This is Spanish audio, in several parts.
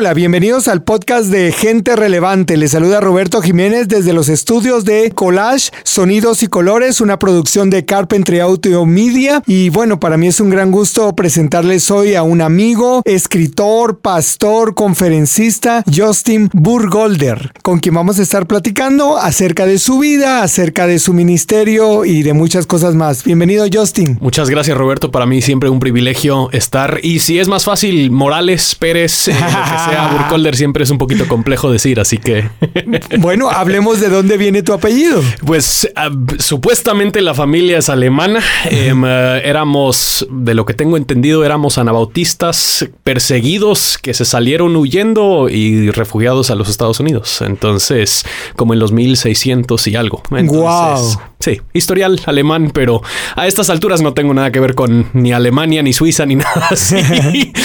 Hola, bienvenidos al podcast de Gente Relevante. Les saluda Roberto Jiménez desde los estudios de Collage, Sonidos y Colores, una producción de Carpentry Audio Media. Y bueno, para mí es un gran gusto presentarles hoy a un amigo, escritor, pastor, conferencista, Justin Burgolder, con quien vamos a estar platicando acerca de su vida, acerca de su ministerio y de muchas cosas más. Bienvenido, Justin. Muchas gracias, Roberto. Para mí siempre un privilegio estar. Y si es más fácil, Morales, Pérez, eh, sea Burkholder siempre es un poquito complejo decir, así que. bueno, hablemos de dónde viene tu apellido. Pues ah, supuestamente la familia es alemana. Em, eh, éramos, de lo que tengo entendido, éramos anabautistas perseguidos que se salieron huyendo y refugiados a los Estados Unidos. Entonces, como en los 1600 y algo. wow. Sí, historial alemán, pero a estas alturas no tengo nada que ver con ni Alemania, ni Suiza, ni nada así.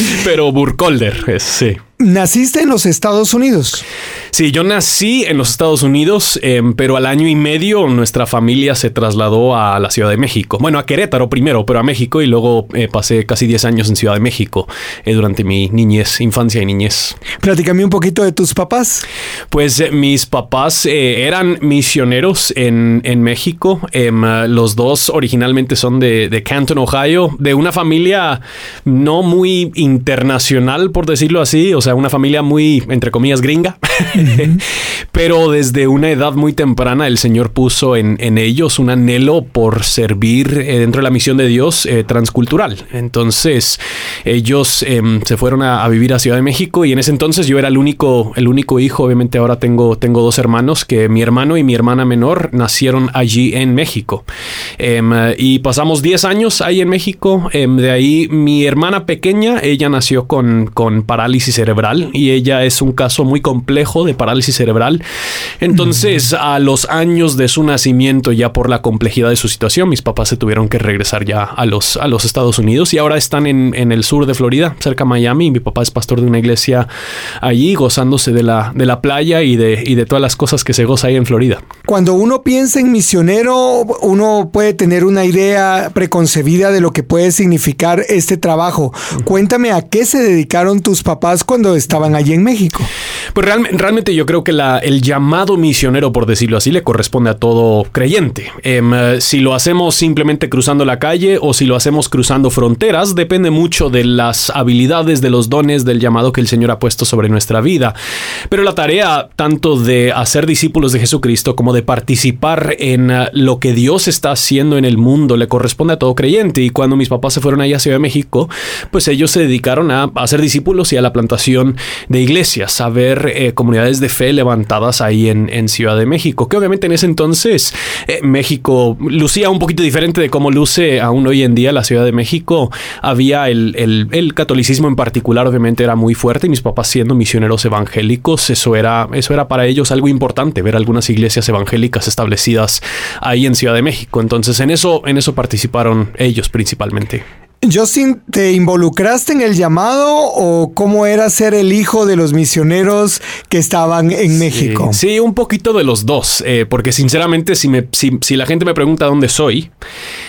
pero Burkholder, es, sí. Naciste en los Estados Unidos. Sí, yo nací en los Estados Unidos, em, pero al año y medio nuestra familia se trasladó a la Ciudad de México. Bueno, a Querétaro primero, pero a México y luego eh, pasé casi 10 años en Ciudad de México eh, durante mi niñez, infancia y niñez. Platícame un poquito de tus papás. Pues eh, mis papás eran misioneros en, en México. Em, los dos originalmente son de, de Canton, Ohio, de una familia no muy internacional, por decirlo así. O sea, una familia muy, entre comillas, gringa. Pero desde una edad muy temprana el Señor puso en, ellos un anhelo por servir eh, dentro de la misión de Dios eh, transcultural. Entonces ellos em, se fueron a, vivir a Ciudad de México y en ese entonces yo era el único, el único hijo. Obviamente ahora tengo, tengo dos hermanos que mi hermano y mi hermana menor nacieron allí en México. Em, y pasamos 10 años ahí en México. Em, de ahí mi hermana pequeña, ella nació con, con parálisis cerebral y ella es un caso muy complejo de parálisis cerebral. Entonces, a los años de su nacimiento, ya por la complejidad de su situación, mis papás se tuvieron que regresar ya a los, a los Estados Unidos y ahora están en, en el sur de Florida, cerca de Miami. Mi papá es pastor de una iglesia allí, gozándose de la, de la playa y de, y de todas las cosas que se goza ahí en Florida. Cuando uno piensa en misionero, uno puede tener una idea preconcebida de lo que puede significar este trabajo. Cuéntame a qué se dedicaron tus papás cuando estaban allí en México. Pues realmente yo creo que el llamado misionero, por decirlo así, le corresponde a todo creyente. Em, eh, si lo hacemos simplemente cruzando la calle o si lo hacemos cruzando fronteras, depende mucho de las habilidades, de los dones, del llamado que el Señor ha puesto sobre nuestra vida. Pero la tarea tanto de hacer discípulos de Jesucristo como de participar en eh, lo que Dios está haciendo en el mundo le corresponde a todo creyente. Y cuando mis papás se fueron allá a Ciudad de México, pues ellos se dedicaron a hacer discípulos y a la plantación de iglesias, a ver eh, comunidades de fe levantadas ahí en, Ciudad de México, que obviamente en ese entonces eh, México lucía un poquito diferente de cómo luce aún hoy en día la Ciudad de México. Había el, catolicismo en particular, obviamente era muy fuerte y mis papás siendo misioneros evangélicos, eso era, eso era para ellos algo importante, ver algunas iglesias evangélicas establecidas ahí en Ciudad de México. Entonces en eso, en eso participaron ellos principalmente. Justin, ¿te involucraste en el llamado o cómo era ser el hijo de los misioneros que estaban en México? Sí, un poquito de los dos, eh, porque sinceramente si, me, si, la gente me pregunta dónde soy,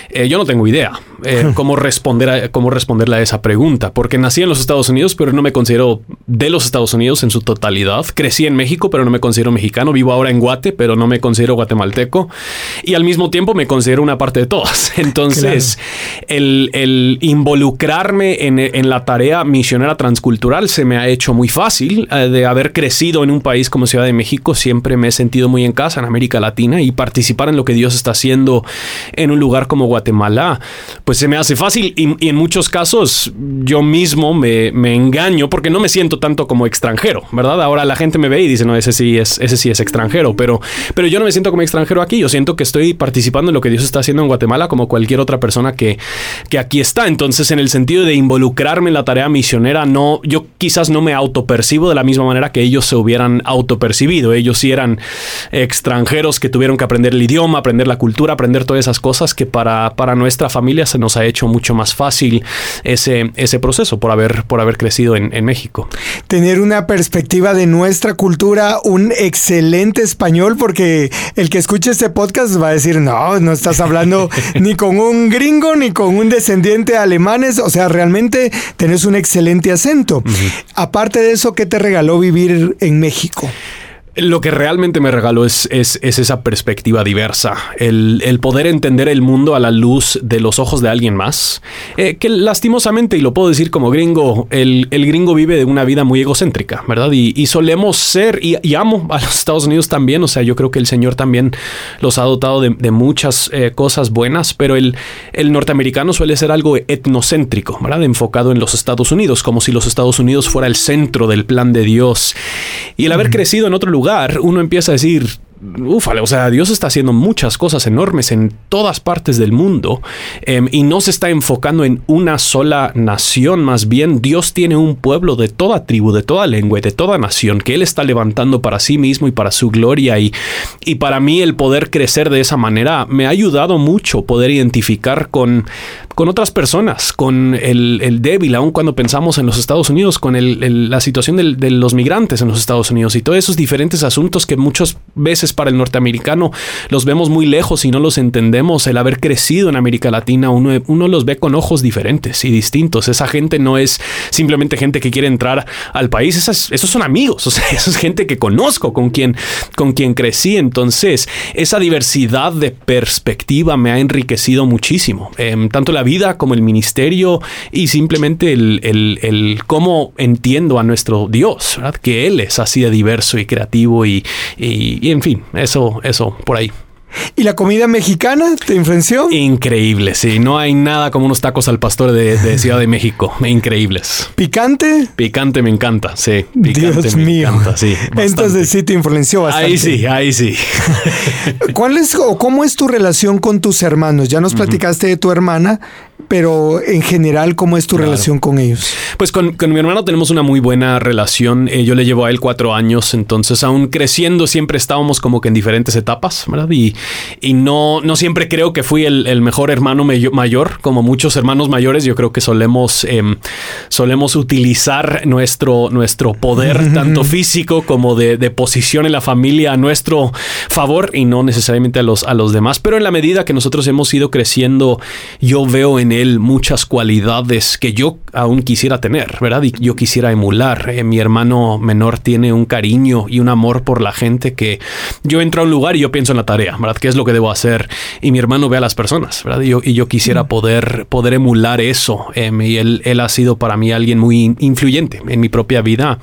eh, yo no tengo idea eh, cómo, responder a, cómo responderle a esa pregunta, porque nací en los Estados Unidos, pero no me considero de los Estados Unidos en su totalidad. Crecí en México, pero no me considero mexicano. Vivo ahora en Guate, pero no me considero guatemalteco. Y al mismo tiempo me considero una parte de todas. Entonces, el, el involucrarme en, la tarea misionera transcultural se me ha hecho muy fácil. Eh, de haber crecido en un país como Ciudad de México, siempre me he sentido muy en casa en América Latina y participar en lo que Dios está haciendo en un lugar como Guatemala, pues se me hace fácil y, en muchos casos yo mismo me, engaño porque no me siento tanto como extranjero, ¿verdad? Ahora la gente me ve y dice, no, ese sí es, ese sí es extranjero, pero, pero yo no me siento como extranjero aquí, yo siento que estoy participando en lo que Dios está haciendo en Guatemala como cualquier otra persona que, que aquí está. Entonces, en el sentido de involucrarme en la tarea misionera, no, yo quizás no me autopercibo de la misma manera que ellos se hubieran autopercibido. Ellos sí eran extranjeros que tuvieron que aprender el idioma, aprender la cultura, aprender todas esas cosas que para, para nuestra familia se nos ha hecho mucho más fácil ese, ese proceso por haber, por haber crecido en, en México. Tener una perspectiva de nuestra cultura, un excelente español, porque el que escuche este podcast va a decir, no, no estás hablando ni con un gringo ni con un descendiente alemanes, o sea, realmente tenés un excelente acento. Aparte de eso, ¿qué te regaló vivir en México? Lo que realmente me regaló es, es, esa perspectiva diversa, el, poder entender el mundo a la luz de los ojos de alguien más, eh, que lastimosamente, y lo puedo decir como gringo, el, gringo vive de una vida muy egocéntrica, ¿verdad? Y, solemos ser, y, amo a los Estados Unidos también, o sea, yo creo que el Señor también los ha dotado de, muchas eh, cosas buenas, pero el, el norteamericano suele ser algo etnocéntrico, ¿verdad? Enfocado en los Estados Unidos, como si los Estados Unidos fuera el centro del plan de Dios. Y el haber crecido en otro lugar, uno empieza a decir, ufale, o sea, Dios está haciendo muchas cosas enormes en todas partes del mundo em, y no se está enfocando en una sola nación, más bien Dios tiene un pueblo de toda tribu, de toda lengua y de toda nación que Él está levantando para sí mismo y para su gloria y, y para mí el poder crecer de esa manera me ha ayudado mucho poder identificar con, con otras personas, con el, débil, aun cuando pensamos en los Estados Unidos, con la situación de los migrantes en los Estados Unidos y todos esos diferentes asuntos que muchas veces para el norteamericano los vemos muy lejos y no los entendemos. El haber crecido en América Latina, uno, los ve con ojos diferentes y distintos. Esa gente no es simplemente gente que quiere entrar al país, esos son amigos, o sea, eso es gente que conozco, con quien, con quien crecí. Entonces, esa diversidad de perspectiva me ha enriquecido muchísimo, em, tanto la vida como el ministerio y simplemente el, el, cómo entiendo a nuestro Dios, que Él es así de diverso y creativo y en fin, eso, eso, por ahí. ¿Y la comida mexicana te influenció? Increíble, sí. No hay nada como unos tacos al pastor de, Ciudad de México. Increíbles. ¿Picante? Picante me encanta, sí. Picante Dios mío. Encanta, sí. Entonces sí te influenció bastante. Ahí sí, ahí sí. ¿Cuál es o cómo es tu relación con tus hermanos? Ya nos platicaste de tu hermana, pero en general, ¿cómo es tu relación con ellos? Pues con, mi hermano tenemos una muy buena relación. Eh, yo le llevo a él cuatro años, entonces aún creciendo siempre estábamos como que en diferentes etapas, ¿verdad? Y, y no, no siempre creo que fui el, mejor hermano mayor, como muchos hermanos mayores, yo creo que solemos, em, solemos utilizar nuestro, nuestro poder, tanto físico como de, posición en la familia, a nuestro favor y no necesariamente a los, a los demás. Pero en la medida que nosotros hemos ido creciendo, yo veo en él muchas cualidades que yo aún quisiera tener, ¿verdad? Y yo quisiera emular. Eh, mi hermano menor tiene un cariño y un amor por la gente que yo entro a un lugar y yo pienso en la tarea, ¿verdad? ¿Qué es lo que debo hacer? Y mi hermano ve a las personas, ¿verdad? Y yo, y yo quisiera mm. poder, poder emular eso. Em, y él, él ha sido para mí alguien muy influyente en mi propia vida.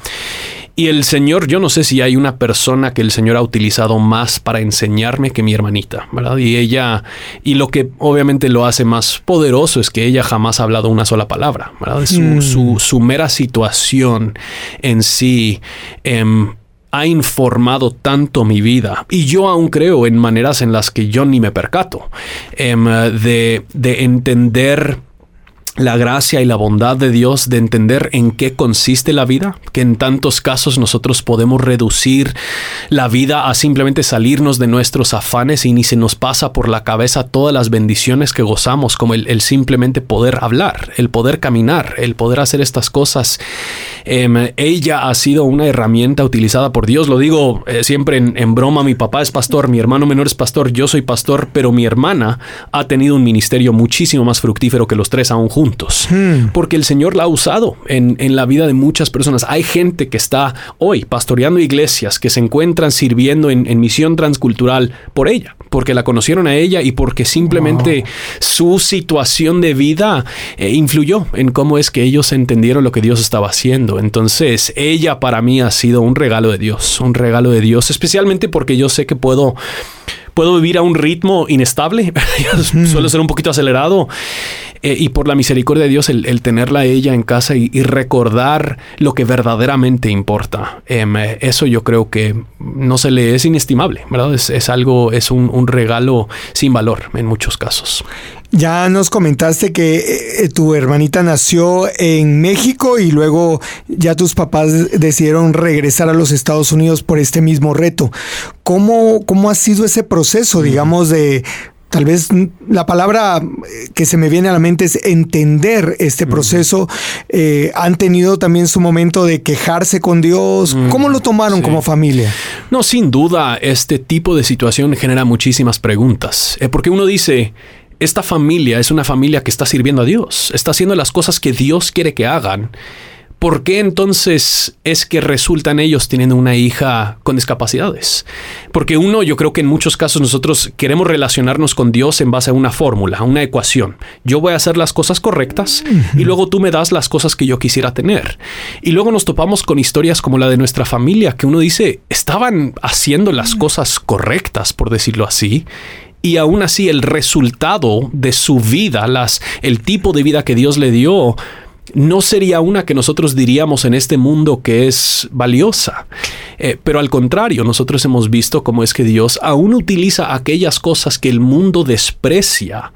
Y el Señor, yo no sé si hay una persona que el Señor ha utilizado más para enseñarme que mi hermanita, ¿verdad? Y ella, y lo que obviamente lo hace más poderoso es que ella jamás ha hablado una sola palabra, ¿verdad? Su, mm. su, su mera situación en sí. Em, ha informado tanto mi vida y yo aún creo en maneras en las que yo ni me percato em, de, de entender la gracia y la bondad de Dios de entender en qué consiste la vida, que en tantos casos nosotros podemos reducir la vida a simplemente salirnos de nuestros afanes y ni se nos pasa por la cabeza todas las bendiciones que gozamos, como el, simplemente poder hablar, el poder caminar, el poder hacer estas cosas. Em, ella ha sido una herramienta utilizada por Dios, lo digo eh, siempre en, en broma, mi papá es pastor, mi hermano menor es pastor, yo soy pastor, pero mi hermana ha tenido un ministerio muchísimo más fructífero que los tres aún juntos Hmm. porque el Señor la ha usado en, la vida de muchas personas. Hay gente que está hoy pastoreando iglesias, que se encuentran sirviendo en, misión transcultural por ella, porque la conocieron a ella y porque simplemente su situación de vida eh, influyó en cómo es que ellos entendieron lo que Dios estaba haciendo. Entonces, ella para mí ha sido un regalo de Dios, un regalo de Dios, especialmente porque yo sé que puedo puedo vivir a un ritmo inestable, suelo ser un poquito acelerado eh, y por la misericordia de Dios el, tenerla ella en casa y, recordar lo que verdaderamente importa. Em, eso yo creo que no se le es inestimable, ¿verdad? Es, algo, es un, regalo sin valor en muchos casos. Ya nos comentaste que eh, tu hermanita nació en México y luego ya tus papás decidieron regresar a los Estados Unidos por este mismo reto. ¿Cómo, cómo ha sido ese proceso, digamos, de Tal vez la palabra que se me viene a la mente es entender este proceso. Eh, han tenido también su momento de quejarse con Dios. ¿Cómo lo tomaron como familia? No, sin duda, este tipo de situación genera muchísimas preguntas. Eh, porque uno dice, esta familia es una familia que está sirviendo a Dios, está haciendo las cosas que Dios quiere que hagan. ¿Por qué entonces es que resultan ellos teniendo una hija con discapacidades? Porque uno, yo creo que en muchos casos nosotros queremos relacionarnos con Dios en base a una fórmula, a una ecuación. Yo voy a hacer las cosas correctas y luego tú me das las cosas que yo quisiera tener. Y luego nos topamos con historias como la de nuestra familia, que uno dice, estaban haciendo las cosas correctas, por decirlo así, y aún así el resultado de su vida, las, el tipo de vida que Dios le dio, no sería una que nosotros diríamos en este mundo que es valiosa. Eh, pero al contrario, nosotros hemos visto cómo es que Dios aún utiliza aquellas cosas que el mundo desprecia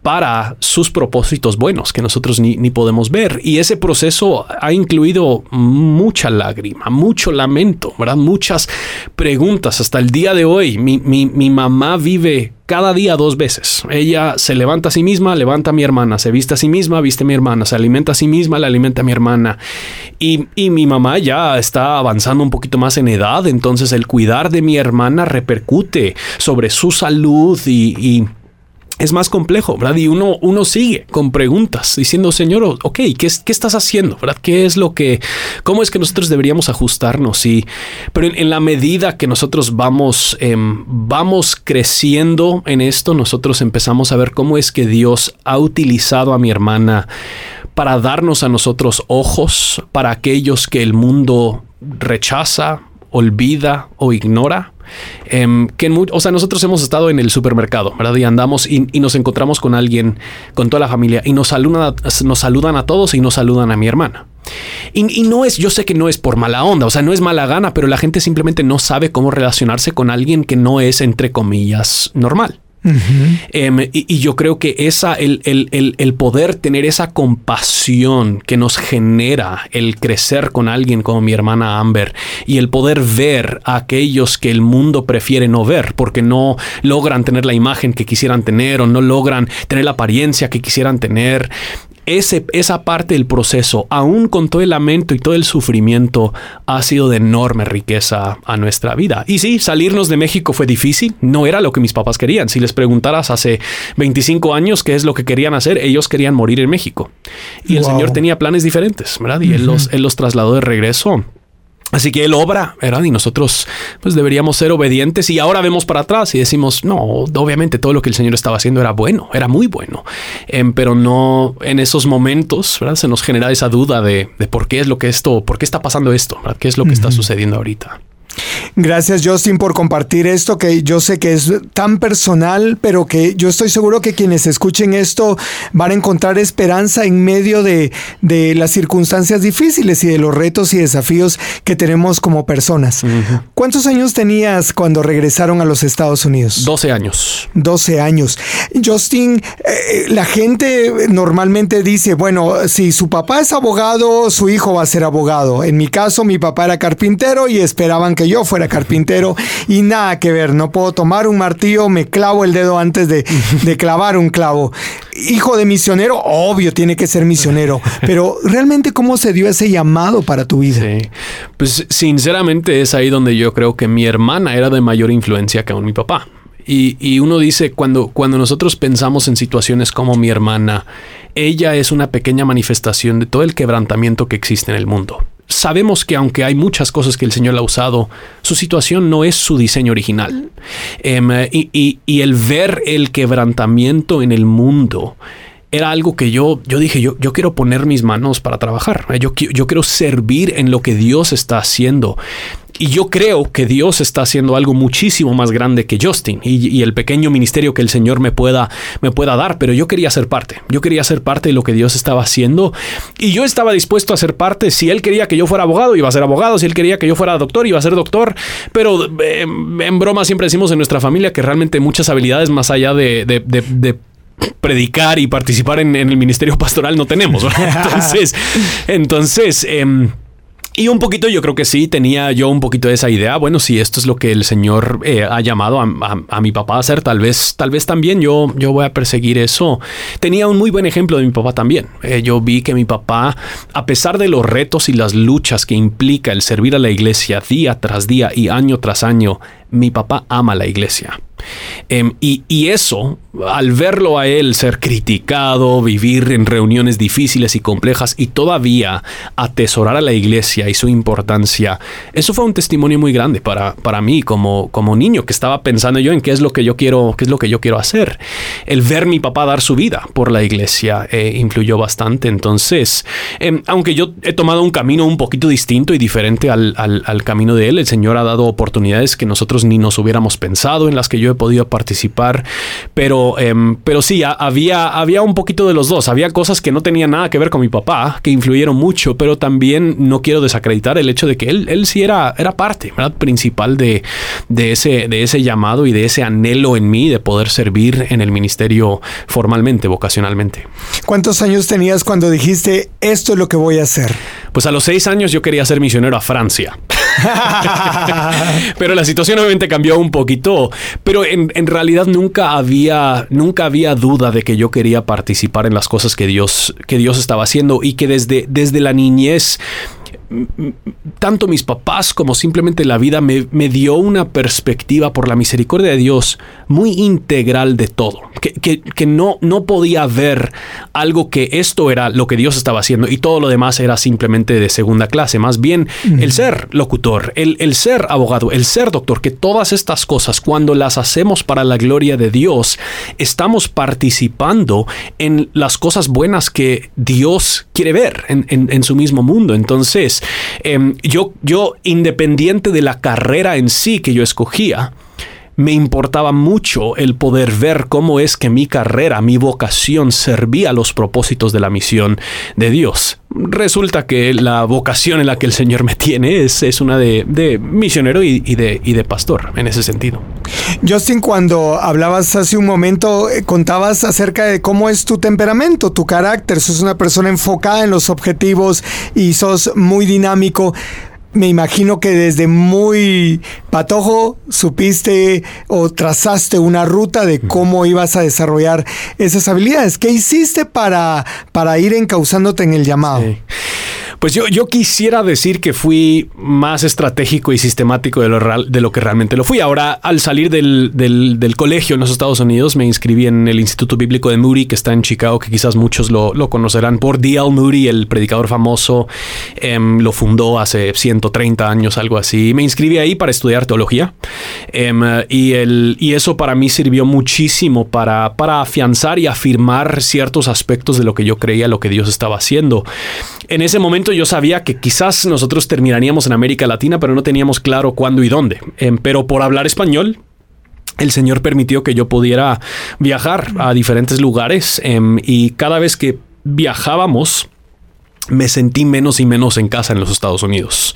para sus propósitos buenos que nosotros ni, podemos ver. Y ese proceso ha incluido mucha lágrima, mucho lamento, ¿verdad? Muchas preguntas. Hasta el día de hoy, mi, mi mamá vive cada día dos veces. Ella se levanta a sí misma, levanta a mi hermana, se viste a sí misma, viste a mi hermana, se alimenta a sí misma, le alimenta a mi hermana. Y, y, mi mamá ya está avanzando un poquito más en edad, entonces el cuidar de mi hermana repercute sobre su salud y es más complejo, ¿verdad? Y uno, uno sigue con preguntas diciendo, Señor, ok, ¿qué, ¿qué, estás haciendo? ¿Verdad? ¿Qué es lo que, cómo es que nosotros deberíamos ajustarnos? Y, pero en, la medida que nosotros vamos, em, vamos creciendo en esto, nosotros empezamos a ver cómo es que Dios ha utilizado a mi hermana para darnos a nosotros ojos para aquellos que el mundo rechaza, olvida o ignora. Em, que o sea, nosotros hemos estado en el supermercado, ¿verdad? Y andamos y, nos encontramos con alguien, con toda la familia, y nos saludan, a, nos saludan a todos y nos saludan a mi hermana. Y, y, no es, yo sé que no es por mala onda, o sea, no es mala gana, pero la gente simplemente no sabe cómo relacionarse con alguien que no es, entre comillas, normal. Em, y, yo creo que esa, el, el, poder tener esa compasión que nos genera el crecer con alguien como mi hermana Amber y el poder ver a aquellos que el mundo prefiere no ver porque no logran tener la imagen que quisieran tener o no logran tener la apariencia que quisieran tener ese, esa parte del proceso, aún con todo el lamento y todo el sufrimiento, ha sido de enorme riqueza a nuestra vida. Y sí, salirnos de México fue difícil, no era lo que mis papás querían. Si les preguntaras hace 25 años qué es lo que querían hacer, ellos querían morir en México. Y el Señor tenía planes diferentes, ¿verdad? Y él, los, él los trasladó de regreso Así que él obra, ¿verdad? Y nosotros pues deberíamos ser obedientes y ahora vemos para atrás y decimos, no, obviamente todo lo que el Señor estaba haciendo era bueno, era muy bueno, em, pero no en esos momentos, ¿verdad? Se nos genera esa duda de, de, por qué es lo que esto, por qué está pasando esto, ¿verdad? ¿Qué es lo que está sucediendo ahorita? Gracias Justin por compartir esto que yo sé que es tan personal, pero que yo estoy seguro que quienes escuchen esto van a encontrar esperanza en medio de, las circunstancias difíciles y de los retos y desafíos que tenemos como personas. ¿Cuántos años tenías cuando regresaron a los Estados Unidos? 12 años. 12 años. Justin, eh, la gente normalmente dice, bueno, si su papá es abogado, su hijo va a ser abogado. En mi caso, mi papá era carpintero y esperaban que yo fuera carpintero y nada que ver, no puedo tomar un martillo, me clavo el dedo antes de, clavar un clavo. Hijo de misionero, obvio, tiene que ser misionero, pero realmente cómo se dio ese llamado para tu vida. Sí, pues sinceramente es ahí donde yo creo que mi hermana era de mayor influencia que aún mi papá. Y, y, uno dice, cuando, cuando nosotros pensamos en situaciones como mi hermana, ella es una pequeña manifestación de todo el quebrantamiento que existe en el mundo sabemos que aunque hay muchas cosas que el Señor ha usado, su situación no es su diseño original. Em, y, el ver el quebrantamiento en el mundo era algo que yo, yo dije, yo, yo quiero poner mis manos para trabajar, yo, yo quiero servir en lo que Dios está haciendo. Y yo creo que Dios está haciendo algo muchísimo más grande que Justin y, el pequeño ministerio que el Señor me pueda, me pueda dar, pero yo quería ser parte. Yo quería ser parte de lo que Dios estaba haciendo y yo estaba dispuesto a ser parte. Si Él quería que yo fuera abogado, iba a ser abogado. Si Él quería que yo fuera doctor, iba a ser doctor. Pero eh, en broma siempre decimos en nuestra familia que realmente muchas habilidades más allá de, predicar y participar en, el ministerio pastoral no tenemos. Entonces, entonces em, y un poquito yo creo que sí, tenía yo un poquito de esa idea, bueno, si esto es lo que el Señor eh, ha llamado a, mi papá a hacer, tal vez, tal vez también yo, yo voy a perseguir eso. Tenía un muy buen ejemplo de mi papá también. Eh, yo vi que mi papá, a pesar de los retos y las luchas que implica el servir a la iglesia día tras día y año tras año, mi papá ama la iglesia. Em, y, y, eso, al verlo a él ser criticado, vivir en reuniones difíciles y complejas y todavía atesorar a la iglesia y su importancia, eso fue un testimonio muy grande para, para mí como, como niño que estaba pensando yo en qué es lo que yo quiero, qué es lo que yo quiero hacer. El ver mi papá dar su vida por la iglesia eh, influyó bastante. Entonces, em, aunque yo he tomado un camino un poquito distinto y diferente al, al, al camino de él, el Señor ha dado oportunidades que nosotros ni nos hubiéramos pensado, en las que yo he podido participar, pero, em, pero sí, había, había un poquito de los dos. Había cosas que no tenían nada que ver con mi papá, que influyeron mucho, pero también no quiero desacreditar el hecho de que él, él sí era, era parte ¿verdad? principal de, de, ese, de ese llamado y de ese anhelo en mí de poder servir en el ministerio formalmente, vocacionalmente. ¿Cuántos años tenías cuando dijiste, esto es lo que voy a hacer? Pues a los seis años yo quería ser misionero a Francia. pero la situación obviamente cambió un poquito. Pero en, en, realidad nunca había, nunca había duda de que yo quería participar en las cosas que Dios, que Dios estaba haciendo y que desde, desde la niñez tanto mis papás como simplemente la vida me, me, dio una perspectiva por la misericordia de Dios muy integral de todo, que, que, que, no, no podía ver algo que esto era lo que Dios estaba haciendo y todo lo demás era simplemente de segunda clase, más bien mm. el ser locutor, el, el ser abogado, el ser doctor, que todas estas cosas cuando las hacemos para la gloria de Dios, estamos participando en las cosas buenas que Dios quiere ver en, en, en su mismo mundo. Entonces, eh, yo, yo, independiente de la carrera en sí que yo escogía, me importaba mucho el poder ver cómo es que mi carrera, mi vocación servía a los propósitos de la misión de Dios. Resulta que la vocación en la que el Señor me tiene es, es una de, de misionero y, y, de, y de pastor en ese sentido. Justin, cuando hablabas hace un momento, eh, contabas acerca de cómo es tu temperamento, tu carácter. Sos una persona enfocada en los objetivos y sos muy dinámico me imagino que desde muy patojo supiste o trazaste una ruta de cómo ibas a desarrollar esas habilidades. ¿Qué hiciste para, para ir encauzándote en el llamado? Sí. Pues yo, yo quisiera decir que fui más estratégico y sistemático de lo, real, de lo que realmente lo fui. Ahora, al salir del, del, colegio en los Estados Unidos, me inscribí en el Instituto Bíblico de Moody, que está en Chicago, que quizás muchos lo, lo conocerán por D.L. Moody, el predicador famoso. Eh, lo fundó hace 130 años, algo así. Me inscribí ahí para estudiar teología. Eh, y, el, y eso para mí sirvió muchísimo para, para afianzar y afirmar ciertos aspectos de lo que yo creía, lo que Dios estaba haciendo. En ese momento yo sabía que quizás nosotros terminaríamos en América Latina, pero no teníamos claro cuándo y dónde. Eh, pero por hablar español, el Señor permitió que yo pudiera viajar a diferentes lugares eh, y cada vez que viajábamos, me sentí menos y menos en casa en los Estados Unidos.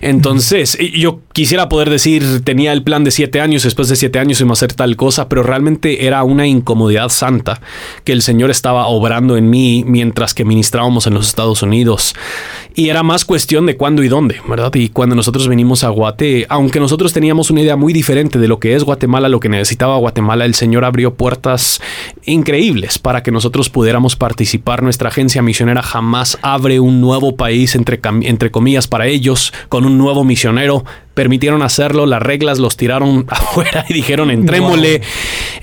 Entonces, yo quisiera poder decir, tenía el plan de siete años, después de siete años iba a hacer tal cosa, pero realmente era una incomodidad santa que el Señor estaba obrando en mí mientras que ministrábamos en los Estados Unidos. Y era más cuestión de cuándo y dónde, ¿verdad? Y cuando nosotros venimos a Guate, aunque nosotros teníamos una idea muy diferente de lo que es Guatemala, lo que necesitaba Guatemala, el Señor abrió puertas increíbles para que nosotros pudiéramos participar. Nuestra agencia misionera jamás ha abre un nuevo país, entre, entre comillas, para ellos, con un nuevo misionero. Permitieron hacerlo, las reglas los tiraron afuera y dijeron entrémosle.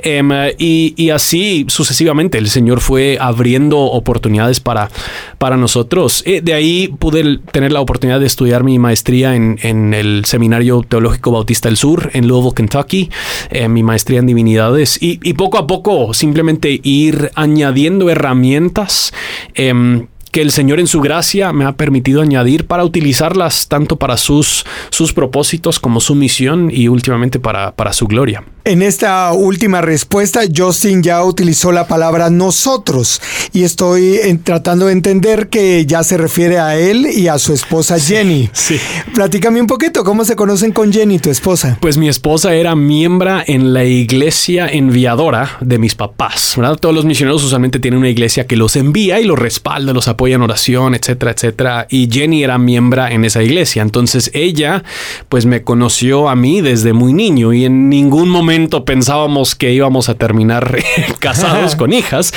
Wow. Um, y, y, así sucesivamente el Señor fue abriendo oportunidades para, para nosotros. Eh, de ahí pude tener la oportunidad de estudiar mi maestría en, en el Seminario Teológico Bautista del Sur en Louisville, Kentucky, eh, mi maestría en divinidades y, y, poco a poco simplemente ir añadiendo herramientas. Eh, que el Señor en su gracia me ha permitido añadir para utilizarlas tanto para sus, sus propósitos como su misión y últimamente para, para su gloria. En esta última respuesta, Justin ya utilizó la palabra nosotros y estoy en, tratando de entender que ya se refiere a él y a su esposa Jenny. Sí, sí. Platícame un poquito, ¿cómo se conocen con Jenny, tu esposa? Pues mi esposa era miembro en la iglesia enviadora de mis papás, ¿verdad? Todos los misioneros usualmente tienen una iglesia que los envía y los respalda, los apoya en oración, etcétera, etcétera. Y Jenny era miembro en esa iglesia. Entonces ella, pues me conoció a mí desde muy niño y en ningún momento momento pensábamos que íbamos a terminar casados con hijas,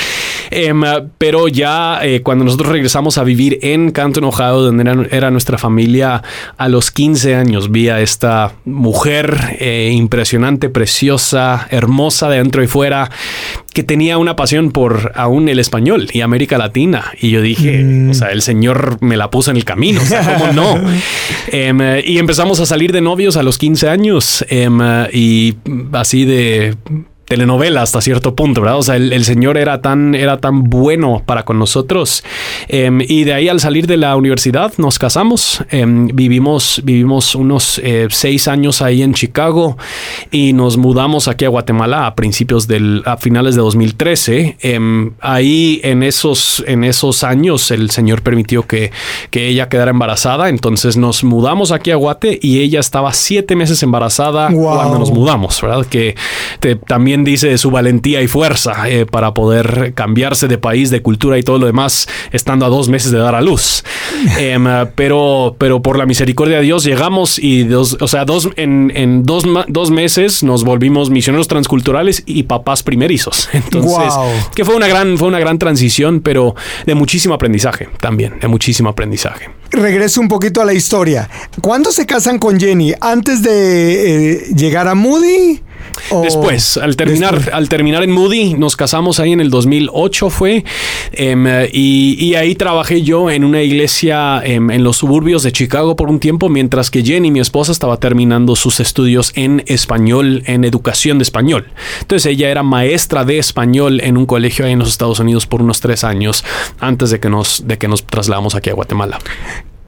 em, pero ya eh, cuando nosotros regresamos a vivir en Canton, Ohio, donde era, nuestra familia, a los 15 años vi a esta mujer eh, impresionante, preciosa, hermosa de dentro y fuera, que tenía una pasión por aún el español y América Latina. Y yo dije, mm. o sea, el Señor me la puso en el camino, o sea, ¿cómo no? Em, y empezamos a salir de novios a los 15 años em, y así de telenovela hasta cierto punto, ¿verdad? O sea, el, señor era tan, era tan bueno para con nosotros. Em, y de ahí al salir de la universidad nos casamos. Em, vivimos, vivimos unos eh, seis años ahí en Chicago y nos mudamos aquí a Guatemala a principios del, a finales de 2013. Em, ahí en esos, en esos años el señor permitió que, que ella quedara embarazada. Entonces nos mudamos aquí a Guate y ella estaba siete meses embarazada cuando nos mudamos, ¿verdad? Que también dice su valentía y fuerza eh, para poder cambiarse de país, de cultura y todo lo demás, estando a dos meses de dar a luz. Em, pero, pero por la misericordia de Dios llegamos y dos, o sea, dos, en, en dos, dos meses nos volvimos misioneros transculturales y papás primerizos. Entonces, que fue una gran, fue una gran transición, pero de muchísimo aprendizaje también, de muchísimo aprendizaje. Regreso un poquito a la historia. ¿Cuándo se casan con Jenny? ¿Antes de eh, llegar a Moody? Después, al terminar, al terminar en Moody, nos casamos ahí en el 2008 fue, em, y, ahí trabajé yo en una iglesia em, en los suburbios de Chicago por un tiempo, mientras que Jenny, mi esposa, estaba terminando sus estudios en español, en educación de español. Entonces ella era maestra de español en un colegio ahí en los Estados Unidos por unos tres años antes de que nos, de que nos trasladamos aquí a Guatemala.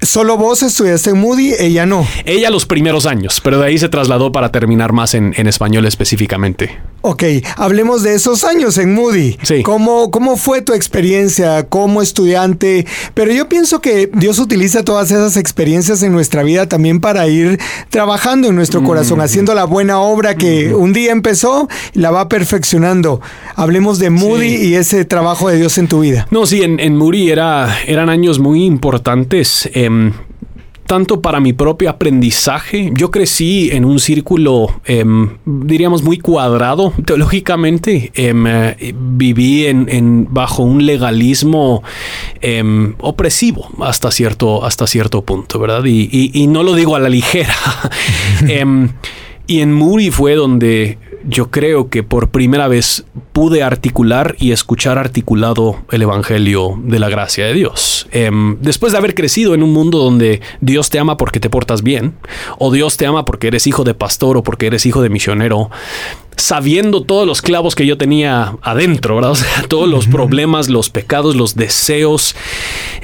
Solo vos estudiaste en Moody, ella no. Ella los primeros años, pero de ahí se trasladó para terminar más en, español específicamente. Ok, hablemos de esos años en Moody. Sí. ¿Cómo, ¿Cómo fue tu experiencia como estudiante? Pero yo pienso que Dios utiliza todas esas experiencias en nuestra vida también para ir trabajando en nuestro corazón, mm. haciendo la buena obra que mm. un día empezó, la va perfeccionando. Hablemos de Moody y ese trabajo de Dios en tu vida. No, sí, en, Moody era, eran años muy importantes. Eh, Em, tanto para mi propio aprendizaje. Yo crecí en un círculo, em, diríamos, muy cuadrado teológicamente. Em, eh, viví en, bajo un legalismo opresivo hasta cierto, hasta cierto punto, ¿verdad? Y, no lo digo a la ligera. y en Muri fue donde yo creo que por primera vez pude articular y escuchar articulado el Evangelio de la gracia de Dios. Em, después de haber crecido en un mundo donde Dios te ama porque te portas bien, o Dios te ama porque eres hijo de pastor o porque eres hijo de misionero, sabiendo todos los clavos que yo tenía adentro, ¿verdad? O sea, todos los problemas, los pecados, los deseos.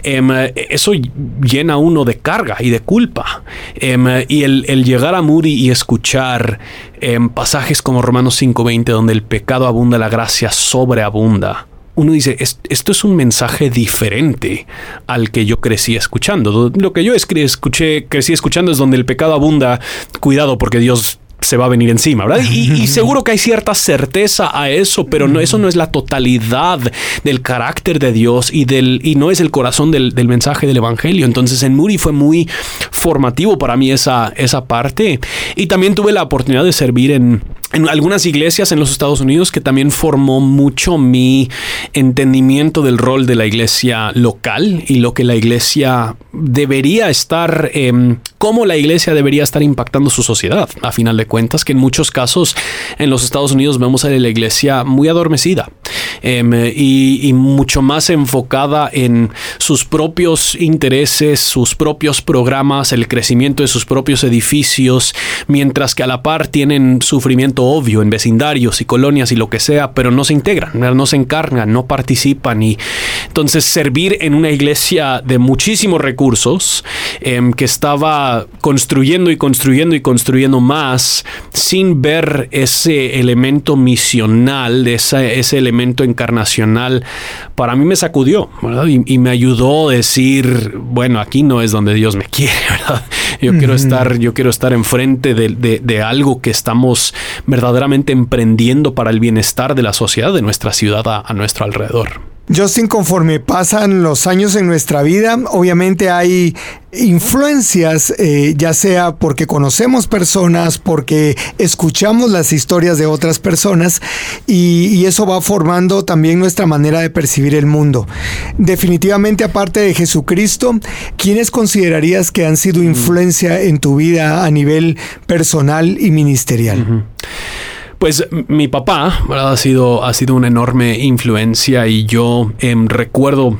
Em, eso llena uno de carga y de culpa. Em, y el, llegar a Moody y escuchar em, pasajes como Romanos 5:20, donde el pecado abunda, la gracia sobreabunda uno dice, esto es un mensaje diferente al que yo crecí escuchando. Lo que yo escuché, crecí escuchando es donde el pecado abunda, cuidado porque Dios se va a venir encima, ¿verdad? Y, seguro que hay cierta certeza a eso, pero no, eso no es la totalidad del carácter de Dios y, del, y no es el corazón del, mensaje del Evangelio. Entonces en Muri fue muy formativo para mí esa, esa parte. Y también tuve la oportunidad de servir en, en algunas iglesias en los Estados Unidos que también formó mucho mi entendimiento del rol de la iglesia local y lo que la iglesia debería estar, eh, cómo la iglesia debería estar impactando su sociedad, a final de cuentas, que en muchos casos en los Estados Unidos vemos a la iglesia muy adormecida em, y, mucho más enfocada en sus propios intereses, sus propios programas, el crecimiento de sus propios edificios, mientras que a la par tienen sufrimiento obvio en vecindarios y colonias y lo que sea, pero no se integran, no se encargan, no participan. Y entonces servir en una iglesia de muchísimos recursos em, que estaba construyendo y construyendo y construyendo más sin ver ese elemento misional, ese, ese elemento encarnacional, para mí me sacudió, Y, me ayudó a decir, bueno, aquí no es donde Dios me quiere, Yo quiero estar, yo quiero estar enfrente de, de, algo que estamos verdaderamente emprendiendo para el bienestar de la sociedad, de nuestra ciudad a nuestro alrededor. Justin, conforme pasan los años en nuestra vida, obviamente hay influencias, eh, ya sea porque conocemos personas, porque escuchamos las historias de otras personas y, eso va formando también nuestra manera de percibir el mundo. Definitivamente, aparte de Jesucristo, ¿quiénes considerarías que han sido influencia en tu vida a nivel personal y ministerial? Pues mi papá ha sido, ha sido una enorme influencia y yo em, recuerdo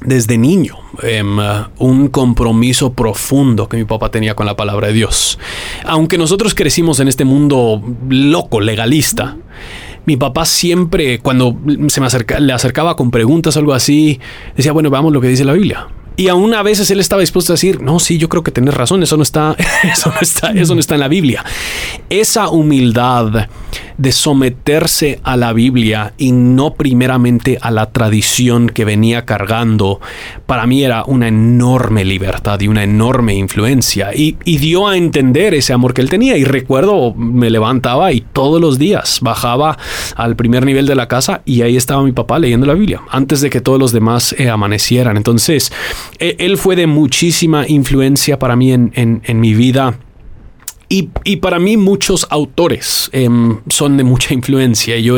desde niño em, un compromiso profundo que mi papá tenía con la palabra de Dios. Aunque nosotros crecimos en este mundo loco, legalista, mi papá siempre, cuando se me le acercaba con preguntas o algo así, decía, bueno, vamos lo que dice la Biblia. Y aún a veces él estaba dispuesto a decir, no, sí, yo creo que tienes razón, eso no está, eso no está, eso no está en la Biblia. Esa humildad de someterse a la Biblia y no primeramente a la tradición que venía cargando, para mí era una enorme libertad y una enorme influencia. Y, dio a entender ese amor que él tenía. Y recuerdo, me levantaba y todos los días bajaba al primer nivel de la casa y ahí estaba mi papá leyendo la Biblia, antes de que todos los demás eh, amanecieran. Entonces, él fue de muchísima influencia para mí en, en mi vida y, para mí muchos autores em, son de mucha influencia. Yo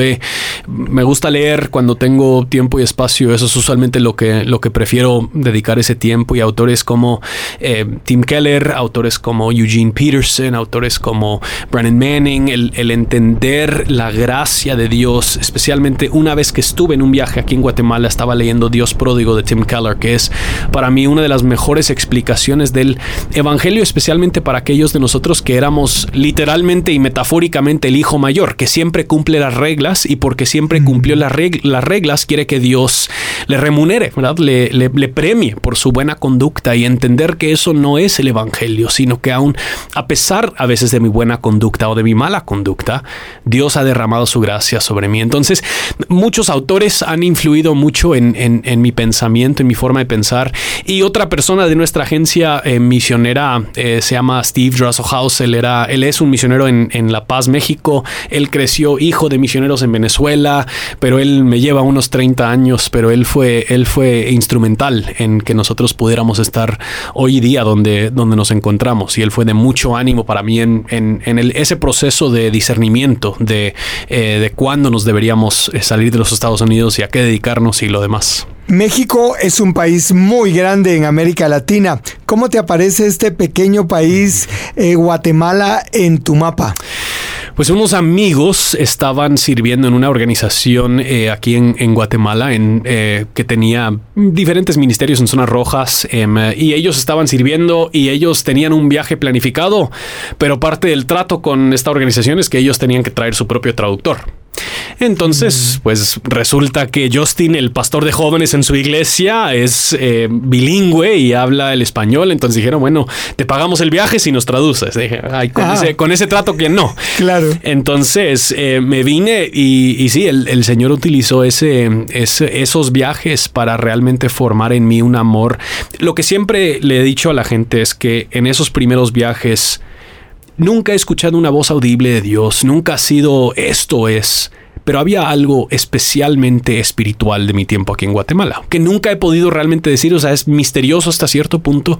me gusta leer cuando tengo tiempo y espacio. Eso es usualmente lo que, lo que prefiero dedicar ese tiempo. Y autores como eh, Tim Keller, autores como Eugene Peterson, autores como Brandon Manning, el, entender la gracia de Dios, especialmente una vez que estuve en un viaje aquí en Guatemala, estaba leyendo Dios pródigo de Tim Keller, que es para mí una de las mejores explicaciones del Evangelio, especialmente para aquellos de nosotros que éramos literalmente y metafóricamente el hijo mayor, que siempre cumple las reglas y porque siempre cumplió las, reglas quiere que Dios le remunere, ¿verdad? Le, le, premie por su buena conducta y entender que eso no es el Evangelio, sino que aún a pesar a veces de mi buena conducta o de mi mala conducta, Dios ha derramado su gracia sobre mí. Entonces, muchos autores han influido mucho en, en, mi pensamiento, en mi forma de pensar. Y otra persona de nuestra agencia eh, misionera eh, se llama Steve House él, era, él es un misionero en, La Paz, México. Él creció hijo de misioneros en Venezuela, pero él me lleva unos 30 años, pero él fue, él fue instrumental en que nosotros pudiéramos estar hoy día donde, donde nos encontramos. Y él fue de mucho ánimo para mí en, en, ese proceso de discernimiento de, eh, de cuándo nos deberíamos eh, salir de los Estados Unidos y a qué dedicarnos y lo demás. México es un país muy grande en América Latina. ¿Cómo te aparece este pequeño país, eh, Guatemala, en tu mapa? Pues unos amigos estaban sirviendo en una organización eh, aquí en, Guatemala en, eh, que tenía diferentes ministerios en zonas rojas em, y ellos estaban sirviendo y ellos tenían un viaje planificado, pero parte del trato con esta organización es que ellos tenían que traer su propio traductor. Entonces, pues resulta que Justin, el pastor de jóvenes en su iglesia, es eh, bilingüe y habla el español. Entonces dijeron, bueno, te pagamos el viaje si nos traduces. Dije, Ay, con, ah. ese, con, ese, trato que no. Claro. Entonces eh, me vine y, y sí, el, Señor utilizó ese, esos viajes para realmente formar en mí un amor. Lo que siempre le he dicho a la gente es que en esos primeros viajes nunca he escuchado una voz audible de Dios, nunca ha sido esto es pero había algo especialmente espiritual de mi tiempo aquí en Guatemala, que nunca he podido realmente decir, o sea, es misterioso hasta cierto punto,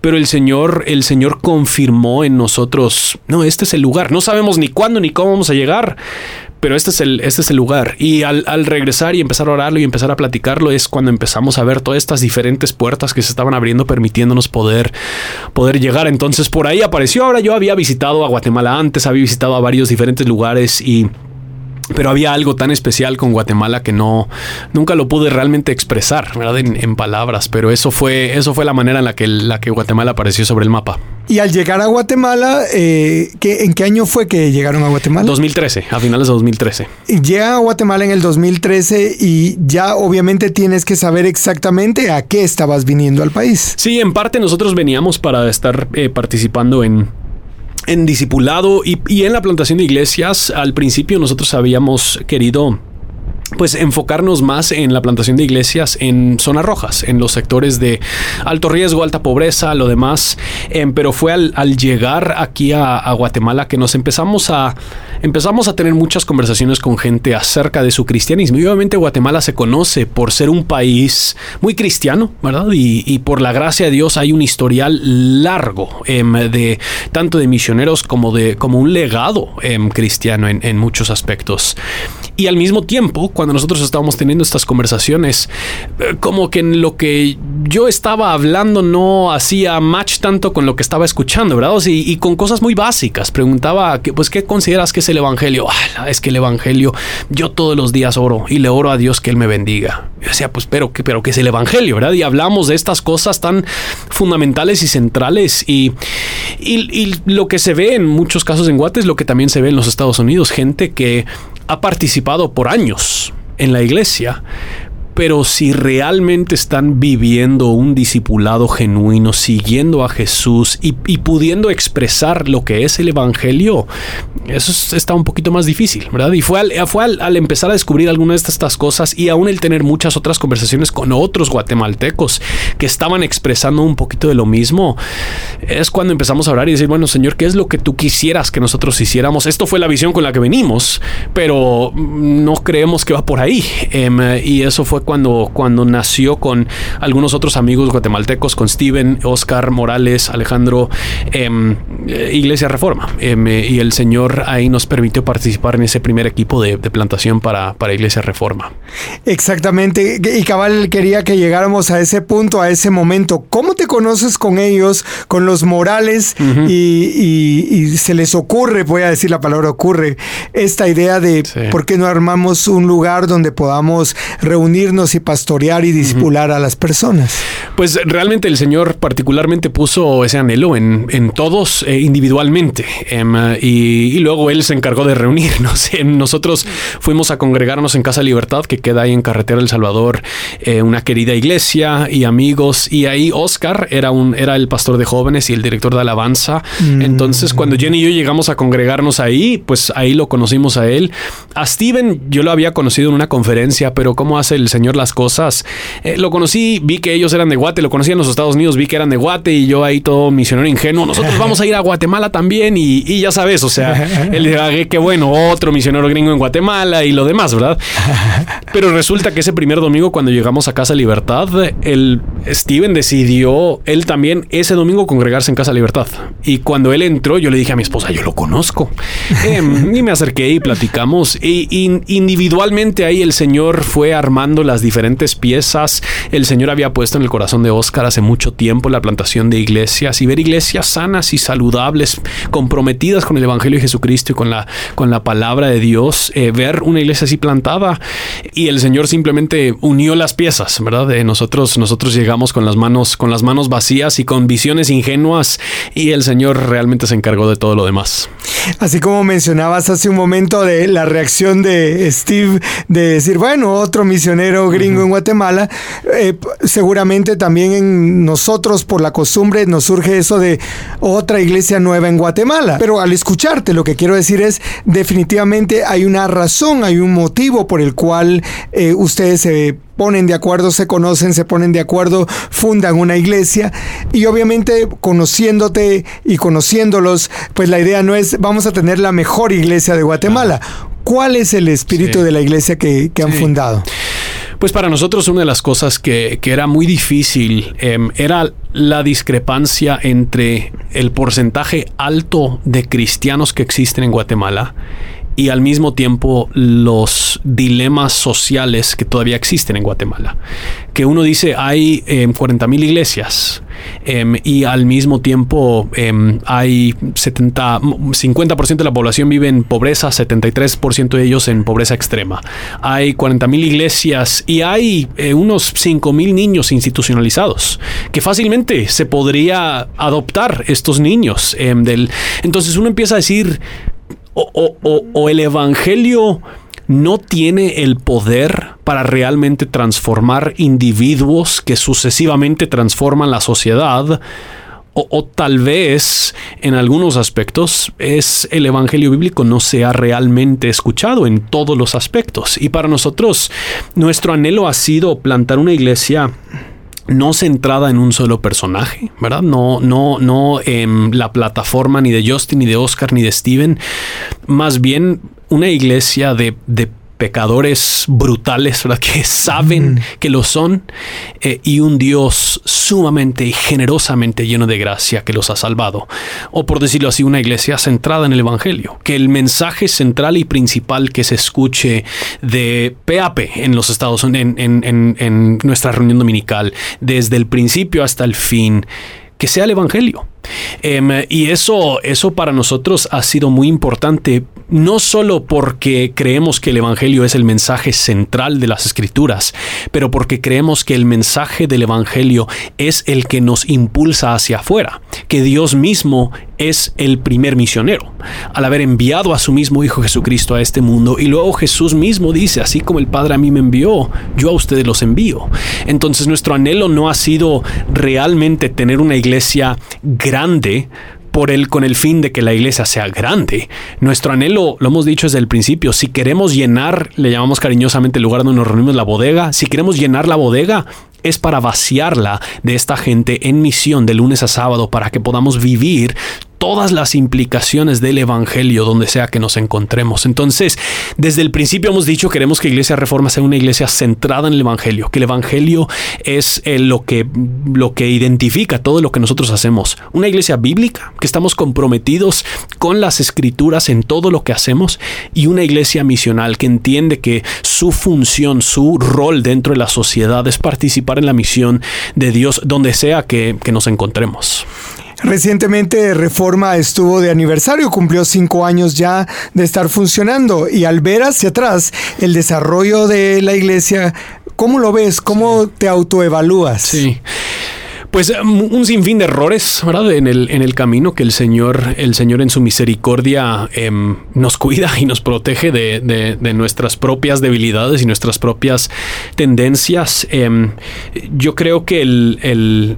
pero el Señor, el Señor confirmó en nosotros, no, este es el lugar, no sabemos ni cuándo ni cómo vamos a llegar, pero este es el, este es el lugar. Y al, regresar y empezar a orarlo y empezar a platicarlo es cuando empezamos a ver todas estas diferentes puertas que se estaban abriendo permitiéndonos poder, poder llegar. Entonces por ahí apareció. Ahora yo había visitado a Guatemala antes, había visitado a varios diferentes lugares y pero había algo tan especial con Guatemala que no nunca lo pude realmente expresar ¿verdad? En, palabras pero eso fue eso fue la manera en la que la que Guatemala apareció sobre el mapa. Y al llegar a Guatemala eh, ¿en qué año fue que llegaron a Guatemala 2013 a finales de 2013 llega a Guatemala en el 2013 y ya obviamente tienes que saber exactamente a qué estabas viniendo al país. Sí en parte nosotros veníamos para estar eh, participando en en discipulado y, y en la plantación de iglesias, al principio nosotros habíamos querido pues enfocarnos más en la plantación de iglesias en zonas rojas, en los sectores de alto riesgo, alta pobreza, lo demás. Em, pero fue al, llegar aquí a, Guatemala que nos empezamos a empezamos a tener muchas conversaciones con gente acerca de su cristianismo. Y obviamente Guatemala se conoce por ser un país muy cristiano, ¿verdad? Y, por la gracia de Dios hay un historial largo em, de tanto de misioneros como de como un legado em, cristiano en, en muchos aspectos. Y al mismo tiempo, cuando nosotros estábamos teniendo estas conversaciones, eh, como que en lo que yo estaba hablando no hacía match tanto con lo que estaba escuchando, ¿verdad? Y, con cosas muy básicas. Preguntaba, pues, ¿qué consideras que es el Evangelio? Es que el Evangelio, yo todos los días oro y le oro a Dios que Él me bendiga. Yo decía, pues, pero, pero ¿qué es el Evangelio, verdad? Y hablamos de estas cosas tan fundamentales y centrales. Y, y, lo que se ve en muchos casos en Guate es lo que también se ve en los Estados Unidos. Gente que ha participado por años en la iglesia, pero si realmente están viviendo un discipulado genuino, siguiendo a Jesús y, pudiendo expresar lo que es el Evangelio, eso está un poquito más difícil, ¿verdad? Y fue, al, fue al, empezar a descubrir algunas de estas cosas y aún el tener muchas otras conversaciones con otros guatemaltecos que estaban expresando un poquito de lo mismo, es cuando empezamos a hablar y decir, bueno, Señor, ¿qué es lo que tú quisieras que nosotros hiciéramos? Esto fue la visión con la que venimos, pero no creemos que va por ahí. Em, y eso fue cuando, cuando nació con algunos otros amigos guatemaltecos, con Steven, Oscar Morales, Alejandro, em, eh, Iglesia Reforma. Em, eh, y el Señor ahí nos permitió participar en ese primer equipo de, plantación para, para Iglesia Reforma. Exactamente. Y cabal quería que llegáramos a ese punto, a ese momento. ¿Cómo te conoces con ellos, con los Morales? y, se les ocurre, voy a decir la palabra ocurre, esta idea de por qué no armamos un lugar donde podamos reunirnos y pastorear y discipular a las personas. Pues realmente el Señor particularmente puso ese anhelo en, en todos eh, individualmente em, y, luego Él se encargó de reunirnos. Nosotros fuimos a congregarnos en Casa Libertad, que queda ahí en Carretera El Salvador, eh, una querida iglesia y amigos. Y ahí Oscar era, un, era el pastor de jóvenes y el director de alabanza. Mm. Entonces cuando Jenny y yo llegamos a congregarnos ahí, pues ahí lo conocimos a él. A Steven yo lo había conocido en una conferencia, pero ¿cómo hace el Señor? Las cosas. Eh, lo conocí, vi que ellos eran de Guate, lo conocí en los Estados Unidos, vi que eran de Guate y yo ahí todo misionero ingenuo. Nosotros vamos a ir a Guatemala también y, ya sabes, o sea, él dice, qué bueno, otro misionero gringo en Guatemala y lo demás, ¿verdad? Pero resulta que ese primer domingo cuando llegamos a Casa Libertad, el Steven decidió él también ese domingo congregarse en Casa Libertad. Y cuando él entró, yo le dije a mi esposa, yo lo conozco. Em, y me acerqué y platicamos. Y individualmente ahí el Señor fue armando las diferentes piezas. El Señor había puesto en el corazón de Oscar hace mucho tiempo la plantación de iglesias y ver iglesias sanas y saludables, comprometidas con el Evangelio de Jesucristo y con la, con la palabra de Dios. Eh, ver una iglesia así plantada y el Señor simplemente unió las piezas, ¿verdad? De nosotros, nosotros llegamos con las manos, con las manos vacías y con visiones ingenuas y el Señor realmente se encargó de todo lo demás. Así como mencionabas hace un momento de la reacción de Steve de decir, bueno, otro misionero gringo en Guatemala, eh, seguramente también en nosotros por la costumbre nos surge eso de otra iglesia nueva en Guatemala. Pero al escucharte lo que quiero decir es definitivamente hay una razón, hay un motivo por el cual eh, ustedes se ponen de acuerdo, se conocen, se ponen de acuerdo, fundan una iglesia y obviamente conociéndote y conociéndolos, pues la idea no es vamos a tener la mejor iglesia de Guatemala. ¿Cuál es el espíritu de la iglesia que, han fundado? Pues para nosotros una de las cosas que, era muy difícil em, era la discrepancia entre el porcentaje alto de cristianos que existen en Guatemala y al mismo tiempo los dilemas sociales que todavía existen en Guatemala. Que uno dice hay 40 em, mil iglesias em, y al mismo tiempo em, hay 70, 50% de la población vive en pobreza, 73% de ellos en pobreza extrema. Hay 40 mil iglesias y hay eh, unos 5 mil niños institucionalizados que fácilmente se podría adoptar estos niños. entonces uno empieza a decir, o, el Evangelio no tiene el poder para realmente transformar individuos que sucesivamente transforman la sociedad, o, tal vez en algunos aspectos es el Evangelio bíblico no se ha realmente escuchado en todos los aspectos. Y para nosotros, nuestro anhelo ha sido plantar una iglesia no centrada en un solo personaje, ¿verdad? No, no, no en la plataforma ni de Justin, ni de Oscar, ni de Steven. Más bien una iglesia de, de pecadores brutales, ¿verdad? Que saben que lo son, eh, y un Dios sumamente y generosamente lleno de gracia que los ha salvado. O por decirlo así, una iglesia centrada en el Evangelio. Que el mensaje central y principal que se escuche de PAP en los Estados Unidos, en, en, en nuestra reunión dominical, desde el principio hasta el fin, que sea el Evangelio. Em, y eso, eso para nosotros ha sido muy importante, no solo porque creemos que el Evangelio es el mensaje central de las Escrituras, pero porque creemos que el mensaje del Evangelio es el que nos impulsa hacia afuera, que Dios mismo es el primer misionero, al haber enviado a su mismo Hijo Jesucristo a este mundo, y luego Jesús mismo dice, así como el Padre a mí me envió, yo a ustedes los envío. Entonces nuestro anhelo no ha sido realmente tener una iglesia grande, grande por el, con el fin de que la iglesia sea grande. Nuestro anhelo, lo hemos dicho desde el principio, si queremos llenar, le llamamos cariñosamente el lugar donde nos reunimos la bodega, si queremos llenar la bodega, es para vaciarla de esta gente en misión de lunes a sábado para que podamos vivir todas las implicaciones del Evangelio donde sea que nos encontremos. Entonces, desde el principio hemos dicho queremos que Iglesia Reforma sea una iglesia centrada en el Evangelio, que el Evangelio es eh, lo, que, lo que identifica todo lo que nosotros hacemos. Una iglesia bíblica, que estamos comprometidos con las escrituras en todo lo que hacemos, y una iglesia misional que entiende que su función, su rol dentro de la sociedad es participar en la misión de Dios donde sea que, que nos encontremos. Recientemente Reforma estuvo de aniversario, cumplió cinco años ya de estar funcionando y al ver hacia atrás el desarrollo de la iglesia, ¿cómo lo ves? ¿Cómo te autoevalúas? Sí. Pues um, un sinfín de errores, ¿verdad? En el, en el camino que el Señor, el Señor en su misericordia em, nos cuida y nos protege de, nuestras propias debilidades y nuestras propias tendencias. Em, yo creo que el el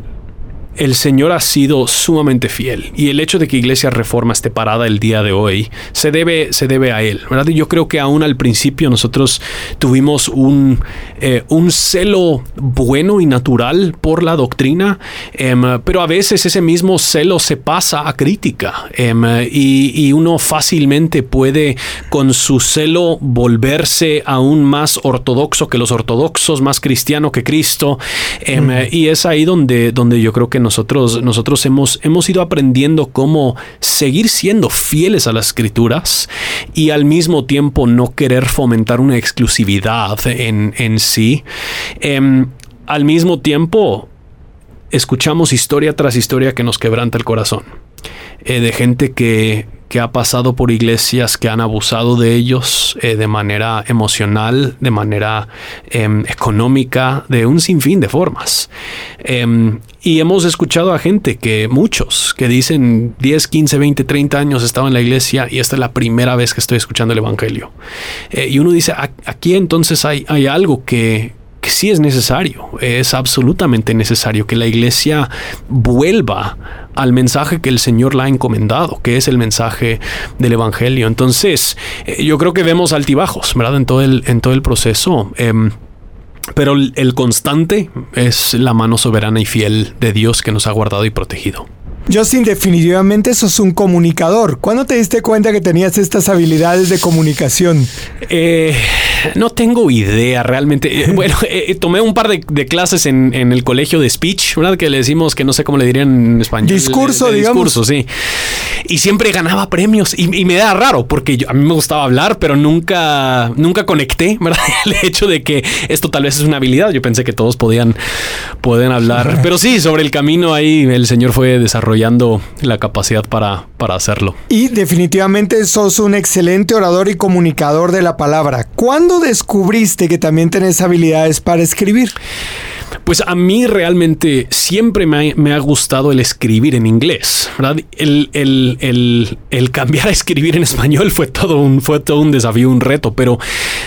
Señor ha sido sumamente fiel y el hecho de que Iglesia Reforma esté parada el día de hoy se debe, se debe a Él, ¿verdad? yo creo que aún al principio nosotros tuvimos un, eh, un celo bueno y natural por la doctrina, em, pero a veces ese mismo celo se pasa a crítica em, y, uno fácilmente puede con su celo volverse aún más ortodoxo que los ortodoxos, más cristiano que Cristo em, y es ahí donde, donde yo creo que nosotros, nosotros hemos, hemos ido aprendiendo cómo seguir siendo fieles a las escrituras y al mismo tiempo no querer fomentar una exclusividad en, en sí. Em, al mismo tiempo, escuchamos historia tras historia que nos quebranta el corazón. Eh, de gente que, que ha pasado por iglesias que han abusado de ellos eh, de manera emocional, de manera em, económica, de un sinfín de formas. Em, y hemos escuchado a gente que, muchos, que dicen 10, 15, 20, 30 años estaba en la iglesia y esta es la primera vez que estoy escuchando el Evangelio. Eh, y uno dice, aquí entonces hay, hay algo que, sí es necesario, es absolutamente necesario que la iglesia vuelva al mensaje que el Señor la ha encomendado, que es el mensaje del Evangelio. Entonces, eh, yo creo que vemos altibajos, ¿verdad? En todo el, en todo el proceso. Em, pero el constante es la mano soberana y fiel de Dios que nos ha guardado y protegido. Justin, definitivamente sos un comunicador. ¿Cuándo te diste cuenta que tenías estas habilidades de comunicación? Eh, no tengo idea realmente. Eh, bueno, eh, tomé un par de, clases en, el colegio de speech, ¿verdad? Que le decimos que no sé cómo le dirían en español. Discurso, digamos. Discurso, sí. Y siempre ganaba premios. Y, me da raro porque a mí me gustaba hablar, pero nunca, nunca conecté, ¿verdad? El hecho de que esto tal vez es una habilidad. Yo pensé que todos podían, podían hablar. Pero sí, sobre el camino ahí el Señor fue desarrollando la capacidad para, para hacerlo. Y definitivamente sos un excelente orador y comunicador de la palabra. ¿Cuándo descubriste que también tenés habilidades para escribir? Pues a mí realmente siempre me ha, gustado el escribir en inglés, ¿verdad? El, cambiar a escribir en español fue todo un, fue todo un desafío, un reto, pero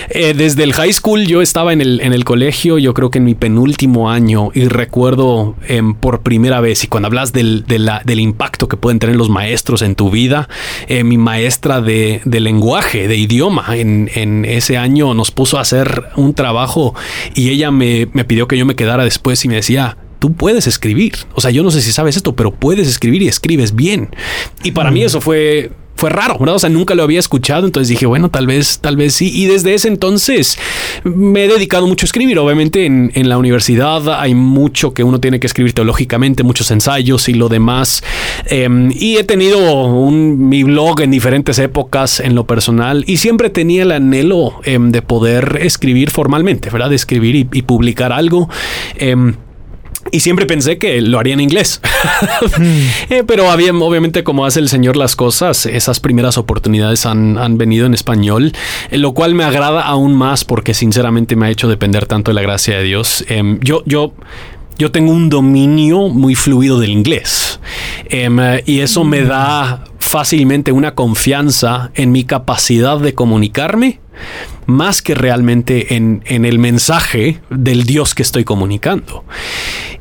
eh, desde el high school yo estaba en el, en el colegio, yo creo que en mi penúltimo año, y recuerdo em, por primera vez, y cuando hablas del, del impacto que pueden tener los maestros en tu vida, eh, mi maestra de, de, lenguaje, de idioma, en, en ese año nos puso a hacer un trabajo y ella me, me pidió que yo me quedara después y me decía, tú puedes escribir. O sea, yo no sé si sabes esto, pero puedes escribir y escribes bien. Y para mí eso fue fue raro, ¿verdad? O sea, nunca lo había escuchado, entonces dije, bueno, tal vez, tal vez sí. Y desde ese entonces me he dedicado mucho a escribir. Obviamente en, la universidad hay mucho que uno tiene que escribir teológicamente, muchos ensayos y lo demás. Em, y he tenido un, mi blog en diferentes épocas en lo personal y siempre tenía el anhelo em, de poder escribir formalmente, ¿verdad? De escribir y, publicar algo. Em, y siempre pensé que lo haría en inglés. Eh, pero había, obviamente, como hace el Señor las cosas, esas primeras oportunidades han, venido en español, eh, lo cual me agrada aún más porque sinceramente me ha hecho depender tanto de la gracia de Dios. Em, yo, yo, yo tengo un dominio muy fluido del inglés em, y eso me da fácilmente una confianza en mi capacidad de comunicarme más que realmente en, el mensaje del Dios que estoy comunicando.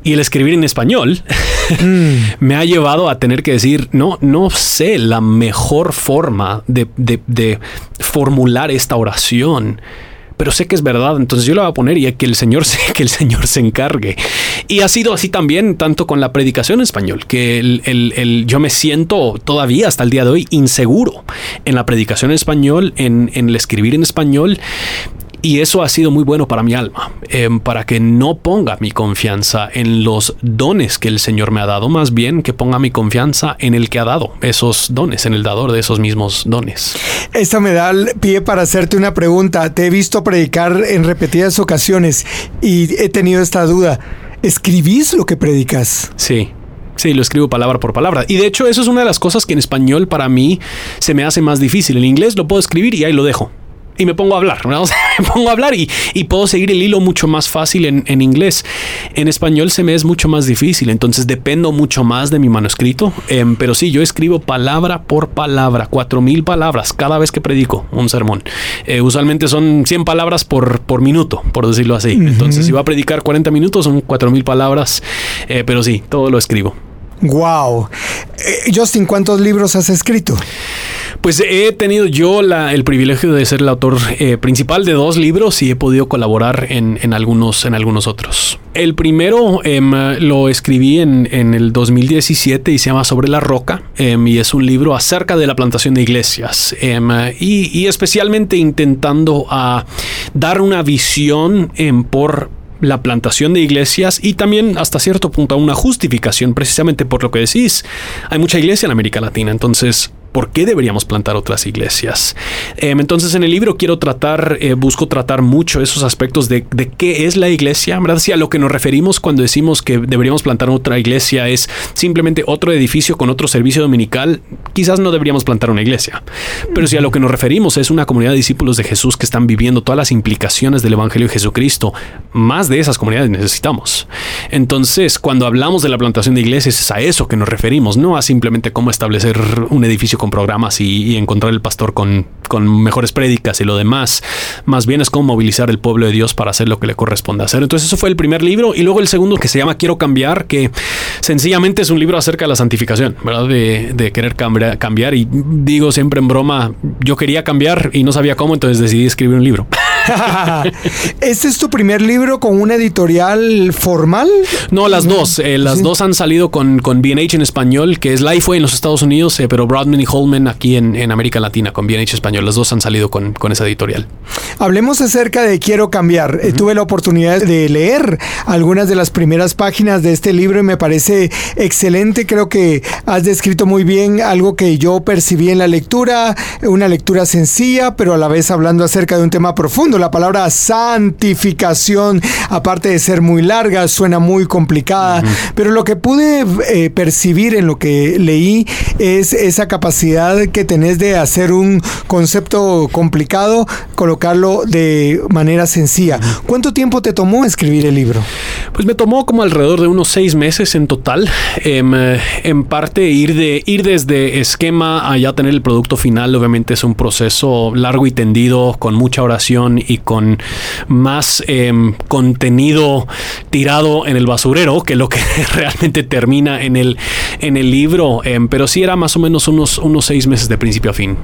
Y el escribir en español mm. me ha llevado a tener que decir, no, no sé la mejor forma de, de formular esta oración pero sé que es verdad, entonces yo lo voy a poner y que el Señor se, que el Señor se encargue. Y ha sido así también, tanto con la predicación en español, que el, yo me siento todavía hasta el día de hoy inseguro en la predicación en español, en, en el escribir en español. Y eso ha sido muy bueno para mi alma, em, para que no ponga mi confianza en los dones que el Señor me ha dado, más bien que ponga mi confianza en el que ha dado esos dones, en el dador de esos mismos dones. Esto me da pie para hacerte una pregunta. Te he visto predicar en repetidas ocasiones y he tenido esta duda. ¿Escribís lo que predicas? Sí, Sí, lo escribo palabra por palabra. Y de hecho, eso es una de las cosas que en español para mí se me hace más difícil. En inglés lo puedo escribir y ahí lo dejo y me pongo a hablar, ¿no? me pongo a hablar y, puedo seguir el hilo mucho más fácil en, inglés. En español se me es mucho más difícil, entonces dependo mucho más de mi manuscrito. Em, pero sí, yo escribo palabra por palabra, cuatro mil palabras cada vez que predico un sermón. Eh, usualmente son 100 palabras por, por minuto, por decirlo así. Entonces, si va a predicar 40 minutos, son cuatro mil palabras, eh, pero sí, todo lo escribo. Wow. Eh, Justin, ¿cuántos libros has escrito? Pues he tenido yo el privilegio de ser el autor eh, principal de dos libros y he podido colaborar en, algunos, en algunos otros. El primero em, lo escribí en, el 2017 y se llama Sobre la Roca em, y es un libro acerca de la plantación de iglesias em, y, especialmente intentando a dar una visión por la plantación de iglesias y también hasta cierto punto una justificación precisamente por lo que decís. Hay mucha iglesia en América Latina, entonces por qué deberíamos plantar otras iglesias. Em, entonces en el libro quiero tratar, eh, busco tratar mucho esos aspectos de, qué es la iglesia, ¿verdad? Si a lo que nos referimos cuando decimos que deberíamos plantar otra iglesia es simplemente otro edificio con otro servicio dominical, quizás no deberíamos plantar una iglesia. Pero si a lo que nos referimos es una comunidad de discípulos de Jesús que están viviendo todas las implicaciones del Evangelio de Jesucristo, más de esas comunidades necesitamos. Entonces, cuando hablamos de la plantación de iglesias es a eso que nos referimos, no a simplemente cómo establecer un edificio con programas y, encontrar el pastor con, con, mejores prédicas y lo demás. Más bien es cómo movilizar el pueblo de Dios para hacer lo que le corresponde hacer. Entonces eso fue el primer libro y luego el segundo que se llama Quiero cambiar, que sencillamente es un libro acerca de la santificación, ¿verdad? De, de querer cambiar, cambiar y digo siempre en broma, yo quería cambiar y no sabía cómo, entonces decidí escribir un libro. ¿Este es tu primer libro con una editorial formal? No, las dos. Eh, las dos han salido con, con BH en español, que es Lifeway en los Estados Unidos, eh, pero Broadman y Holman aquí en, América Latina con BH español. Las dos han salido con, con esa editorial. Hablemos acerca de Quiero cambiar. Eh, tuve la oportunidad de leer algunas de las primeras páginas de este libro y me parece excelente. Creo que has descrito muy bien algo que yo percibí en la lectura, una lectura sencilla, pero a la vez hablando acerca de un tema profundo La palabra santificación, aparte de ser muy larga, suena muy complicada, pero lo que pude eh, percibir en lo que leí es esa capacidad que tenés de hacer un concepto complicado, colocarlo de manera sencilla. ¿Cuánto tiempo te tomó escribir el libro? Pues me tomó como alrededor de unos seis meses en total. Em, en parte ir, de, ir desde esquema a ya tener el producto final, obviamente es un proceso largo y tendido, con mucha oración y con más em, contenido tirado en el basurero que lo que realmente termina en el, en el libro. Em, pero sí era más o menos unos, unos seis meses de principio a fin.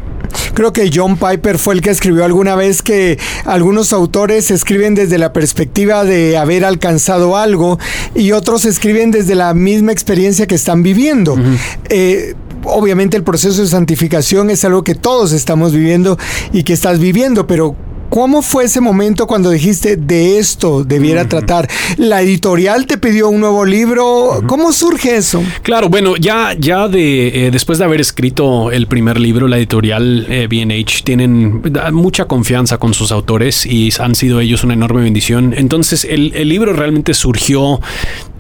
Creo que John Piper fue el que escribió alguna vez que algunos autores escriben desde la perspectiva de haber alcanzado algo y otros escriben desde la misma experiencia que están viviendo. Eh, obviamente el proceso de santificación es algo que todos estamos viviendo y que estás viviendo, pero ¿Cómo fue ese momento cuando dijiste de esto debiera tratar? ¿La editorial te pidió un nuevo libro? ¿Cómo surge eso? Claro, bueno, ya, ya de, eh, después de haber escrito el primer libro, la editorial eh, BH tienen mucha confianza con sus autores y han sido ellos una enorme bendición. Entonces el, el libro realmente surgió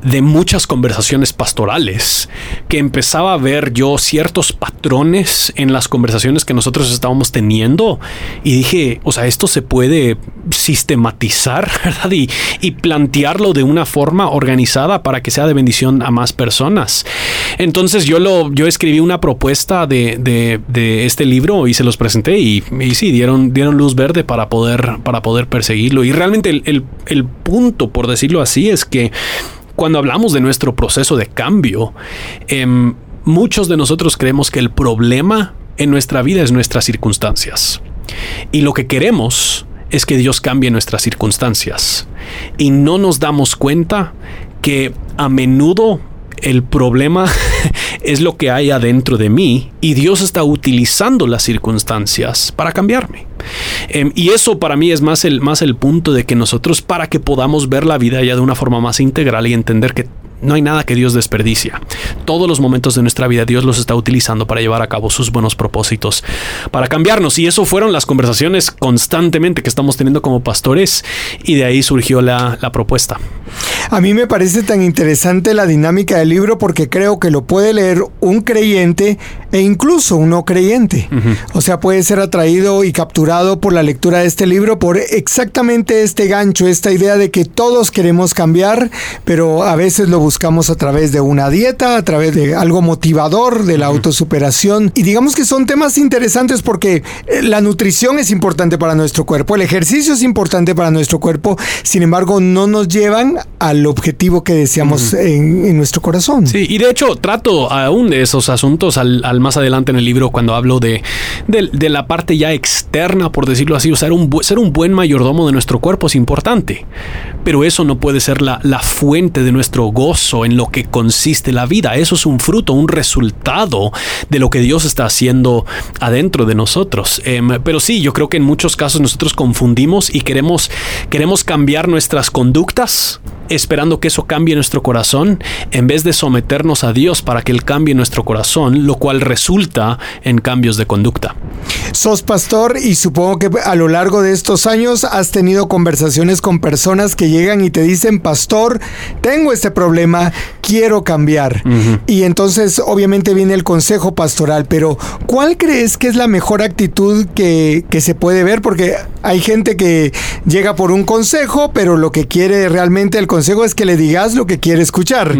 de muchas conversaciones pastorales, que empezaba a ver yo ciertos patrones en las conversaciones que nosotros estábamos teniendo y dije, o sea, esto se puede sistematizar, ¿verdad? Y, plantearlo de una forma organizada para que sea de bendición a más personas. Entonces yo, lo, yo escribí una propuesta de, este libro y se los presenté y, y, sí, dieron, dieron luz verde para poder, para poder perseguirlo. Y realmente el, el punto, por decirlo así, es que cuando hablamos de nuestro proceso de cambio, em, muchos de nosotros creemos que el problema en nuestra vida es nuestras circunstancias. Y lo que queremos es que Dios cambie nuestras circunstancias. Y no nos damos cuenta que a menudo el problema es lo que hay adentro de mí y Dios está utilizando las circunstancias para cambiarme. Em, y eso para mí es más el, más el punto de que nosotros, para que podamos ver la vida ya de una forma más integral y entender que no hay nada que Dios desperdicia. Todos los momentos de nuestra vida Dios los está utilizando para llevar a cabo sus buenos propósitos, para cambiarnos. Y eso fueron las conversaciones constantemente que estamos teniendo como pastores y de ahí surgió la, la propuesta. A mí me parece tan interesante la dinámica del libro porque creo que lo puede leer un creyente e incluso un no creyente. O sea, puede ser atraído y capturado por la lectura de este libro por exactamente este gancho, esta idea de que todos queremos cambiar, pero a veces lo buscamos a través de una dieta, a través de algo motivador, de la autosuperación. Y digamos que son temas interesantes porque eh, la nutrición es importante para nuestro cuerpo, el ejercicio es importante para nuestro cuerpo, sin embargo no nos llevan al objetivo que deseamos en, nuestro corazón. Sí, y de hecho trato aún de esos asuntos al, más adelante en el libro cuando hablo de, de, la parte ya externa, por decirlo así, un, ser un buen mayordomo de nuestro cuerpo es importante, pero eso no puede ser la, la fuente de nuestro gozo en lo que consiste la vida. Eso es un fruto, un resultado de lo que Dios está haciendo adentro de nosotros. Em, pero sí, yo creo que en muchos casos nosotros confundimos y queremos, queremos cambiar nuestras conductas esperando que eso cambie nuestro corazón en vez de someternos a Dios para que Él cambie nuestro corazón, lo cual resulta en cambios de conducta. Sos pastor y supongo que a lo largo de estos años has tenido conversaciones con personas que llegan y te dicen, pastor, tengo este problema quiero cambiar. Y entonces obviamente viene el consejo pastoral, pero ¿cuál crees que es la mejor actitud que, que se puede ver? Porque hay gente que llega por un consejo, pero lo que quiere realmente el consejo es que le digas lo que quiere escuchar.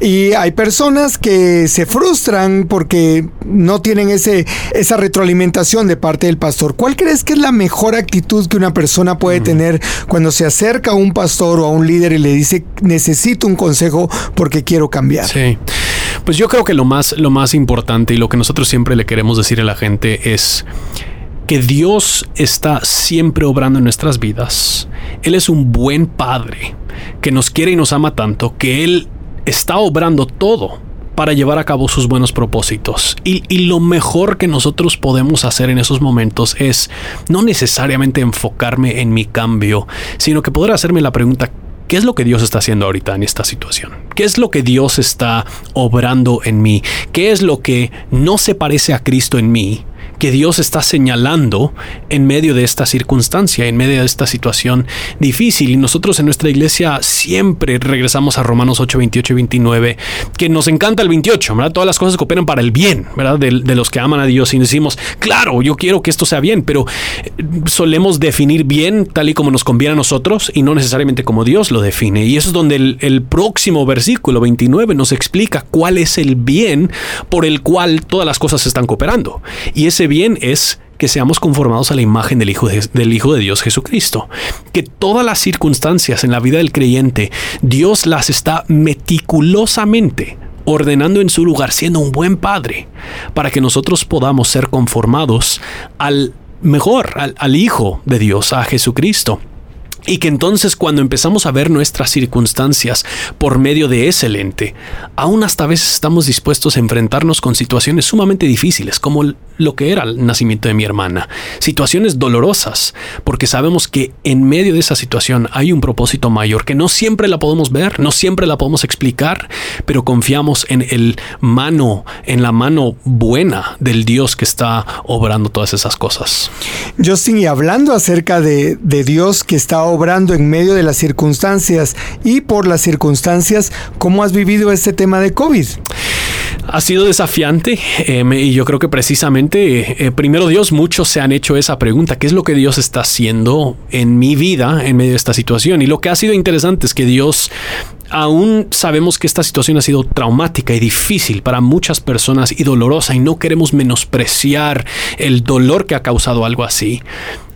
Y hay personas que se frustran porque no tienen ese, esa retroalimentación de parte del pastor. ¿Cuál crees que es la mejor actitud que una persona puede tener cuando se acerca a un pastor o a un líder y le dice necesito un consejo? porque quiero cambiar. Sí. Pues yo creo que lo más, lo más importante y lo que nosotros siempre le queremos decir a la gente es que Dios está siempre obrando en nuestras vidas. Él es un buen padre que nos quiere y nos ama tanto que Él está obrando todo para llevar a cabo sus buenos propósitos. Y, lo mejor que nosotros podemos hacer en esos momentos es no necesariamente enfocarme en mi cambio, sino que poder hacerme la pregunta, ¿Qué es lo que Dios está haciendo ahorita en esta situación? ¿Qué es lo que Dios está obrando en mí? ¿Qué es lo que no se parece a Cristo en mí? Que Dios está señalando en medio de esta circunstancia, en medio de esta situación difícil. Y nosotros en nuestra iglesia siempre regresamos a Romanos 8, 28 y 29, que nos encanta el 28, ¿verdad? Todas las cosas cooperan para el bien, ¿verdad? De, los que aman a Dios. Y decimos, claro, yo quiero que esto sea bien, pero eh, solemos definir bien tal y como nos conviene a nosotros y no necesariamente como Dios lo define. Y eso es donde el, el próximo versículo 29 nos explica cuál es el bien por el cual todas las cosas están cooperando. Y ese bien es que seamos conformados a la imagen del Hijo, de, del Hijo de Dios Jesucristo. Que todas las circunstancias en la vida del creyente, Dios las está meticulosamente ordenando en su lugar, siendo un buen padre, para que nosotros podamos ser conformados al mejor, al, Hijo de Dios, a Jesucristo. Y que entonces cuando empezamos a ver nuestras circunstancias por medio de ese lente, aún hasta veces estamos dispuestos a enfrentarnos con situaciones sumamente difíciles, como lo que era el nacimiento de mi hermana. Situaciones dolorosas, porque sabemos que en medio de esa situación hay un propósito mayor, que no siempre la podemos ver, no siempre la podemos explicar, pero confiamos en el mano, en la mano buena del Dios que está obrando todas esas cosas. Justin, y hablando acerca de, de Dios que está obrando en medio de las circunstancias y por las circunstancias, ¿cómo has vivido este tema de COVID? Ha sido desafiante eh, y yo creo que precisamente, eh, primero Dios, muchos se han hecho esa pregunta, ¿qué es lo que Dios está haciendo en mi vida en medio de esta situación? Y lo que ha sido interesante es que Dios aún sabemos que esta situación ha sido traumática y difícil para muchas personas y dolorosa y no queremos menospreciar el dolor que ha causado algo así.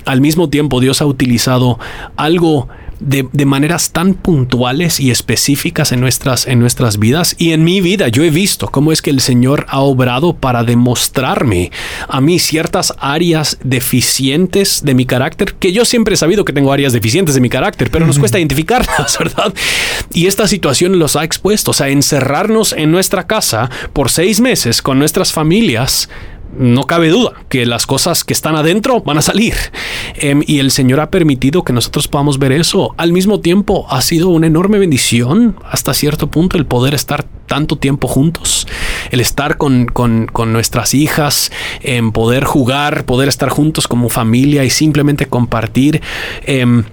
Al mismo tiempo Dios ha utilizado algo de, de, maneras tan puntuales y específicas en nuestras, en nuestras vidas y en mi vida. Yo he visto cómo es que el Señor ha obrado para demostrarme a mí ciertas áreas deficientes de mi carácter, que yo siempre he sabido que tengo áreas deficientes de mi carácter, pero nos cuesta identificarlas, ¿verdad? Y esta situación los ha expuesto, o sea, encerrarnos en nuestra casa por seis meses con nuestras familias no cabe duda que las cosas que están adentro van a salir. Eh, y el Señor ha permitido que nosotros podamos ver eso. Al mismo tiempo, ha sido una enorme bendición hasta cierto punto el poder estar tanto tiempo juntos, el estar con, con, con nuestras hijas, en poder jugar, poder estar juntos como familia y simplemente compartir. Eh,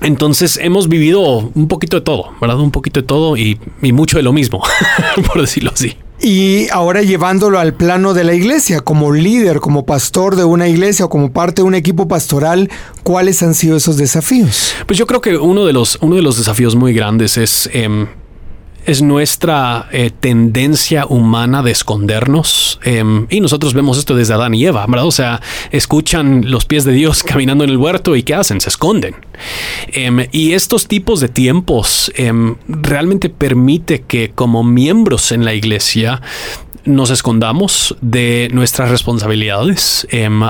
entonces hemos vivido un poquito de todo, ¿verdad? Un poquito de todo y, y mucho de lo mismo, por decirlo así. Y ahora llevándolo al plano de la iglesia, como líder, como pastor de una iglesia o como parte de un equipo pastoral, ¿cuáles han sido esos desafíos? Pues yo creo que uno de los, uno de los desafíos muy grandes es... Eh, es nuestra eh, tendencia humana de escondernos. Eh, y nosotros vemos esto desde Adán y Eva, ¿verdad? O sea, escuchan los pies de Dios caminando en el huerto y ¿qué hacen? Se esconden. Eh, y estos tipos de tiempos realmente permite que como miembros en la iglesia nos escondamos de nuestras responsabilidades,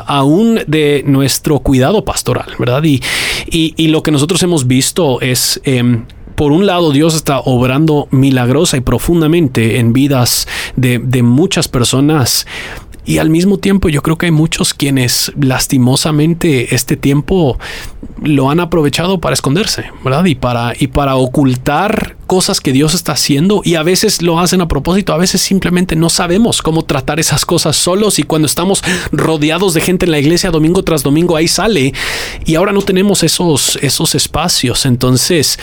aún de nuestro cuidado pastoral, ¿verdad? Y, y, lo que nosotros hemos visto es... por un lado, Dios está obrando milagrosa y profundamente en vidas de, muchas personas. Y al mismo tiempo yo creo que hay muchos quienes lastimosamente este tiempo lo han aprovechado para esconderse, ¿verdad? Y para, y para ocultar cosas que Dios está haciendo y a veces lo hacen a propósito, a veces simplemente no sabemos cómo tratar esas cosas solos y cuando estamos rodeados de gente en la iglesia domingo tras domingo ahí sale y ahora no tenemos esos, esos espacios. Entonces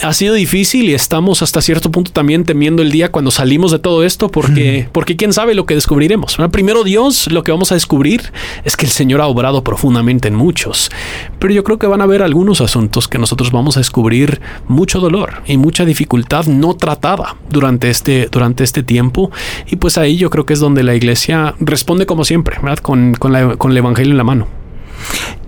ha sido difícil y estamos hasta cierto punto también temiendo el día cuando salimos de todo esto porque, porque quién sabe lo que descubriremos. Primero Dios, lo que vamos a descubrir es que el Señor ha obrado profundamente en muchos, pero yo creo que van a haber algunos asuntos que nosotros vamos a descubrir mucho dolor y mucha dificultad no tratada durante este, durante este tiempo. Y pues ahí yo creo que es donde la iglesia responde como siempre. Con, con el Evangelio en la mano.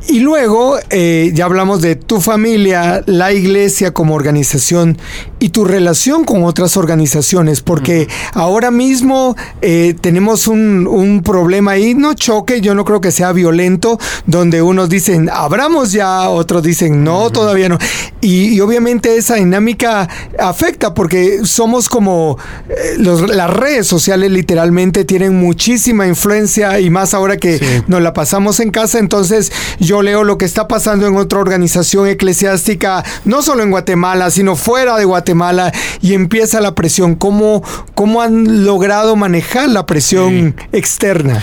Y luego eh, ya hablamos de tu familia, la iglesia como organización y tu relación con otras organizaciones, porque ahora mismo eh, tenemos un, un, problema ahí, no choque, yo no creo que sea violento, donde unos dicen, abramos ya, otros dicen, no, todavía no. Y, y, obviamente esa dinámica afecta porque somos como eh, los, las redes sociales literalmente tienen muchísima influencia y más ahora que sí. nos la pasamos en casa, entonces yo leo lo que está pasando en otra organización eclesiástica, no solo en Guatemala, sino fuera de Guatemala, y empieza la presión. ¿Cómo, cómo han logrado manejar la presión sí. externa?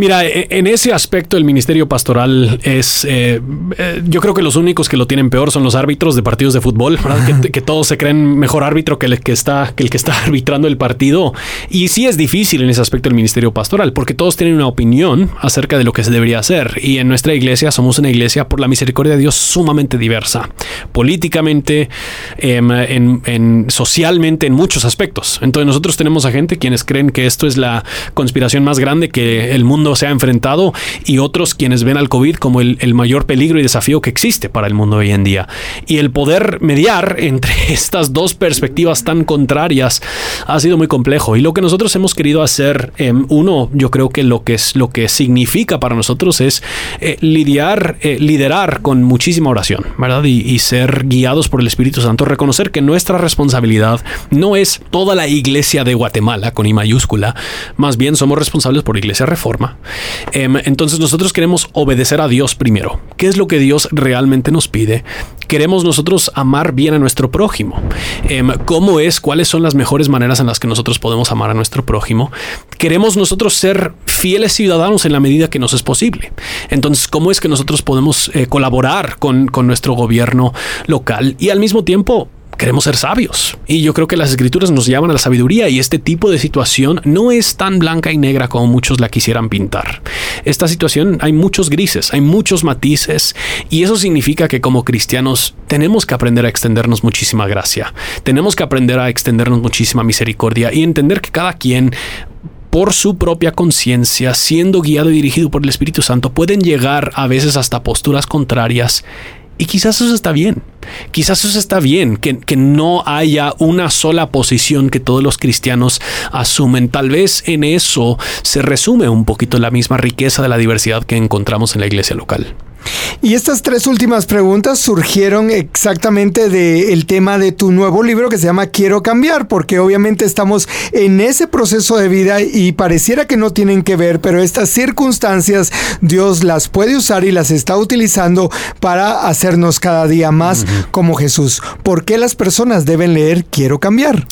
Mira, e, en ese aspecto el ministerio pastoral es, eh, eh, yo creo que los únicos que lo tienen peor son los árbitros de partidos de fútbol, que, que, todos se creen mejor árbitro que el que está que el que está arbitrando el partido. Y sí es difícil en ese aspecto el ministerio pastoral, porque todos tienen una opinión acerca de lo que se debería hacer. Y en nuestra iglesia somos una iglesia por la misericordia de Dios sumamente diversa, políticamente, em, en, socialmente, en muchos aspectos. Entonces nosotros tenemos a gente quienes creen que esto es la conspiración más grande que el mundo se ha enfrentado y otros quienes ven al COVID como el, mayor peligro y desafío que existe para el mundo hoy en día. Y el poder mediar entre estas dos perspectivas tan contrarias ha sido muy complejo. Y lo que nosotros hemos querido hacer, em, uno, yo creo que lo que es lo que significa para nosotros es eh, lidiar, eh, liderar con muchísima oración, ¿verdad? Y, ser guiados por el Espíritu Santo, reconocer que nuestra responsabilidad no es toda la iglesia de Guatemala con I mayúscula, más bien somos responsables por Iglesia Reforma. Em, entonces nosotros queremos obedecer a Dios primero. ¿Qué es lo que Dios realmente nos pide? Queremos nosotros amar bien a nuestro prójimo. Em, ¿Cómo es? ¿Cuáles son las mejores maneras en las que nosotros podemos amar a nuestro prójimo? Queremos nosotros ser fieles ciudadanos en la medida que nos es posible. Entonces, ¿cómo es que nosotros podemos eh, colaborar con, con nuestro gobierno local y al mismo tiempo queremos ser sabios. Y yo creo que las escrituras nos llaman a la sabiduría y este tipo de situación no es tan blanca y negra como muchos la quisieran pintar. Esta situación hay muchos grises, hay muchos matices y eso significa que como cristianos tenemos que aprender a extendernos muchísima gracia, tenemos que aprender a extendernos muchísima misericordia y entender que cada quien por su propia conciencia, siendo guiado y dirigido por el Espíritu Santo, pueden llegar a veces hasta posturas contrarias y quizás eso está bien. Quizás eso está bien, que, que, no haya una sola posición que todos los cristianos asumen. Tal vez en eso se resume un poquito la misma riqueza de la diversidad que encontramos en la iglesia local. Y estas tres últimas preguntas surgieron exactamente del tema de tu nuevo libro que se llama Quiero cambiar, porque obviamente estamos en ese proceso de vida y pareciera que no tienen que ver, pero estas circunstancias Dios las puede usar y las está utilizando para hacernos cada día más como Jesús. ¿Por qué las personas deben leer Quiero cambiar?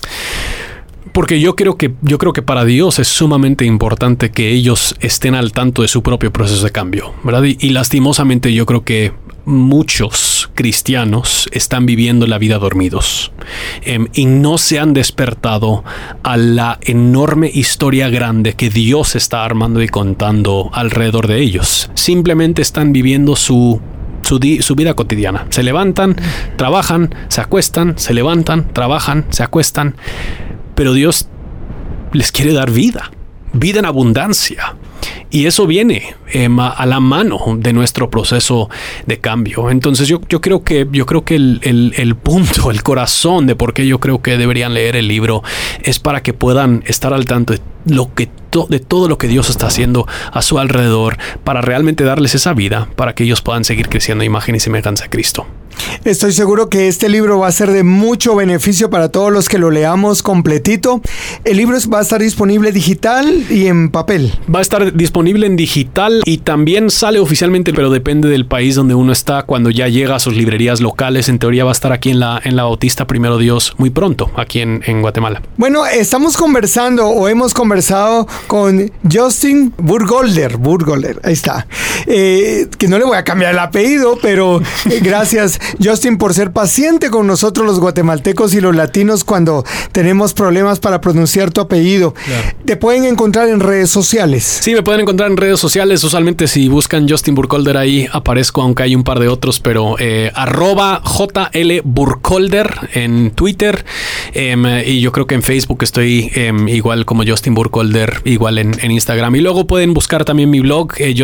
Porque yo creo que yo creo que para Dios es sumamente importante que ellos estén al tanto de su propio proceso de cambio, ¿verdad? Y, lastimosamente yo creo que muchos cristianos están viviendo la vida dormidos em, y no se han despertado a la enorme historia grande que Dios está armando y contando alrededor de ellos. Simplemente están viviendo su su, su, vida cotidiana. Se levantan, trabajan, se acuestan, se levantan, trabajan, se acuestan pero Dios les quiere dar vida, vida en abundancia. Y eso viene a la mano de nuestro proceso de cambio. Entonces yo, yo creo que, yo creo que el, el, el, punto, el corazón de por qué yo creo que deberían leer el libro es para que puedan estar al tanto de lo que de todo lo que Dios está haciendo a su alrededor para realmente darles esa vida para que ellos puedan seguir creciendo imagen y semejanza a Cristo. Estoy seguro que este libro va a ser de mucho beneficio para todos los que lo leamos completito. El libro va a estar disponible digital y en papel. Va a estar disponible en digital y también sale oficialmente, pero depende del país donde uno está. Cuando ya llega a sus librerías locales, en teoría va a estar aquí en la, en la Bautista Primero Dios muy pronto, aquí en, en Guatemala. Bueno, estamos conversando o hemos conversado con Justin Burgolder. Burgolder, ahí está. Eh, que no le voy a cambiar el apellido, pero eh, gracias Justin por ser paciente con nosotros los guatemaltecos y los latinos cuando tenemos problemas para pronunciar tu apellido. Te pueden encontrar en redes sociales. Sí, me pueden encontrar en redes sociales. Usualmente si buscan Justin Burkholder ahí aparezco, aunque hay un par de otros, pero eh, arroba JL Burkholder en Twitter. Em, y yo creo que en Facebook estoy em, igual como Justin Burkholder, igual en, Instagram. Y luego pueden buscar también mi blog, eh.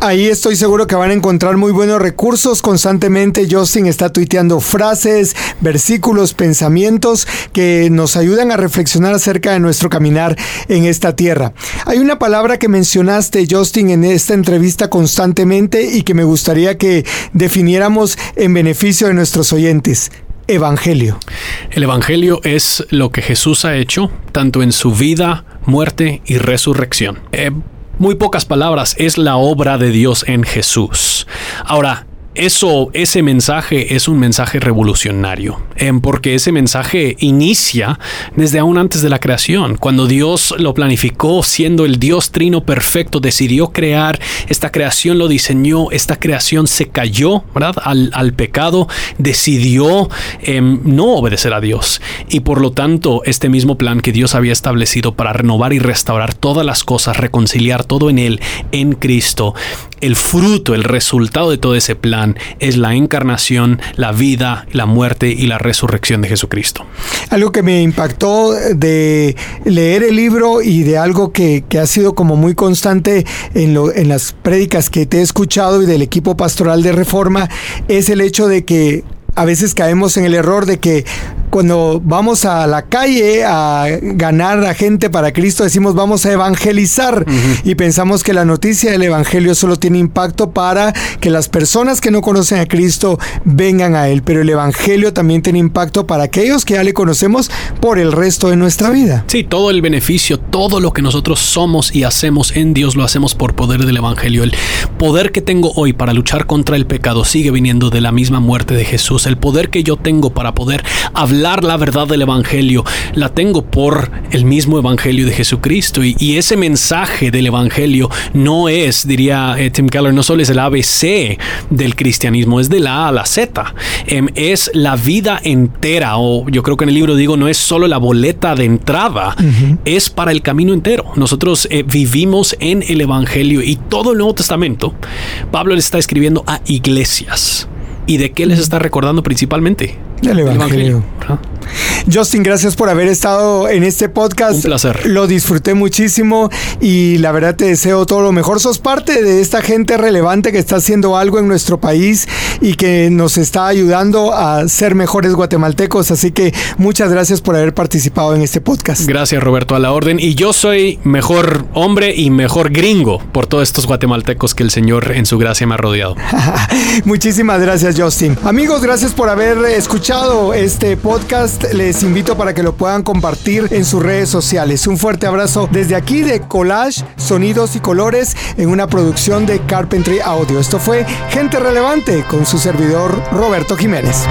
Ahí estoy seguro que van a encontrar muy buenos recursos. Constantemente Justin está tuiteando frases, versículos, pensamientos que nos ayudan a reflexionar acerca de nuestro caminar en esta tierra. Hay una palabra que mencionaste, Justin, en esta entrevista constantemente y que me gustaría que definiéramos en beneficio de nuestros oyentes. Evangelio. El Evangelio es lo que Jesús ha hecho, tanto en su vida, muerte y resurrección. Eh, muy pocas palabras, es la obra de Dios en Jesús. Ahora, eso, ese mensaje es un mensaje revolucionario, em, porque ese mensaje inicia desde aún antes de la creación, cuando Dios lo planificó, siendo el Dios trino perfecto, decidió crear, esta creación lo diseñó, esta creación se cayó, ¿verdad? Al, pecado, decidió em, no obedecer a Dios, y por lo tanto, este mismo plan que Dios había establecido para renovar y restaurar todas las cosas, reconciliar todo en Él, en Cristo, el fruto, el resultado de todo ese plan es la encarnación, la vida, la muerte y la resurrección de Jesucristo. Algo que me impactó de leer el libro y de algo que, ha sido como muy constante en, en las prédicas que te he escuchado y del equipo pastoral de Reforma es el hecho de que a veces caemos en el error de que cuando vamos a la calle a ganar a gente para Cristo, decimos vamos a evangelizar y pensamos que la noticia del Evangelio solo tiene impacto para que las personas que no conocen a Cristo vengan a Él, pero el Evangelio también tiene impacto para aquellos que ya le conocemos por el resto de nuestra vida. Sí, todo el beneficio, todo lo que nosotros somos y hacemos en Dios lo hacemos por poder del Evangelio. El poder que tengo hoy para luchar contra el pecado sigue viniendo de la misma muerte de Jesús. El poder que yo tengo para poder hablar la verdad del Evangelio, la tengo por el mismo Evangelio de Jesucristo. Y, ese mensaje del Evangelio no es, diría eh, Tim Keller, no solo es el ABC del cristianismo, es de la A a la Z. Em, es la vida entera, o yo creo que en el libro digo, no es solo la boleta de entrada, es para el camino entero. Nosotros eh, vivimos en el Evangelio y todo el Nuevo Testamento, Pablo le está escribiendo a iglesias. ¿Y de qué les está recordando principalmente? Del Evangelio. Justin, gracias por haber estado en este podcast. Un placer. Lo disfruté muchísimo y la verdad te deseo todo lo mejor. Sos parte de esta gente relevante que está haciendo algo en nuestro país y que nos está ayudando a ser mejores guatemaltecos. Así que muchas gracias por haber participado en este podcast. Gracias, Roberto, a la orden. Y yo soy mejor hombre y mejor gringo por todos estos guatemaltecos que el Señor en su gracia me ha rodeado. Muchísimas gracias, Justin. Amigos, gracias por haber escuchado este Les invito para que lo puedan compartir en sus redes sociales. Un fuerte abrazo desde aquí de Collage, Sonidos y Colores en una producción de Carpentry Audio. Esto fue Gente Relevante con su servidor Roberto Jiménez.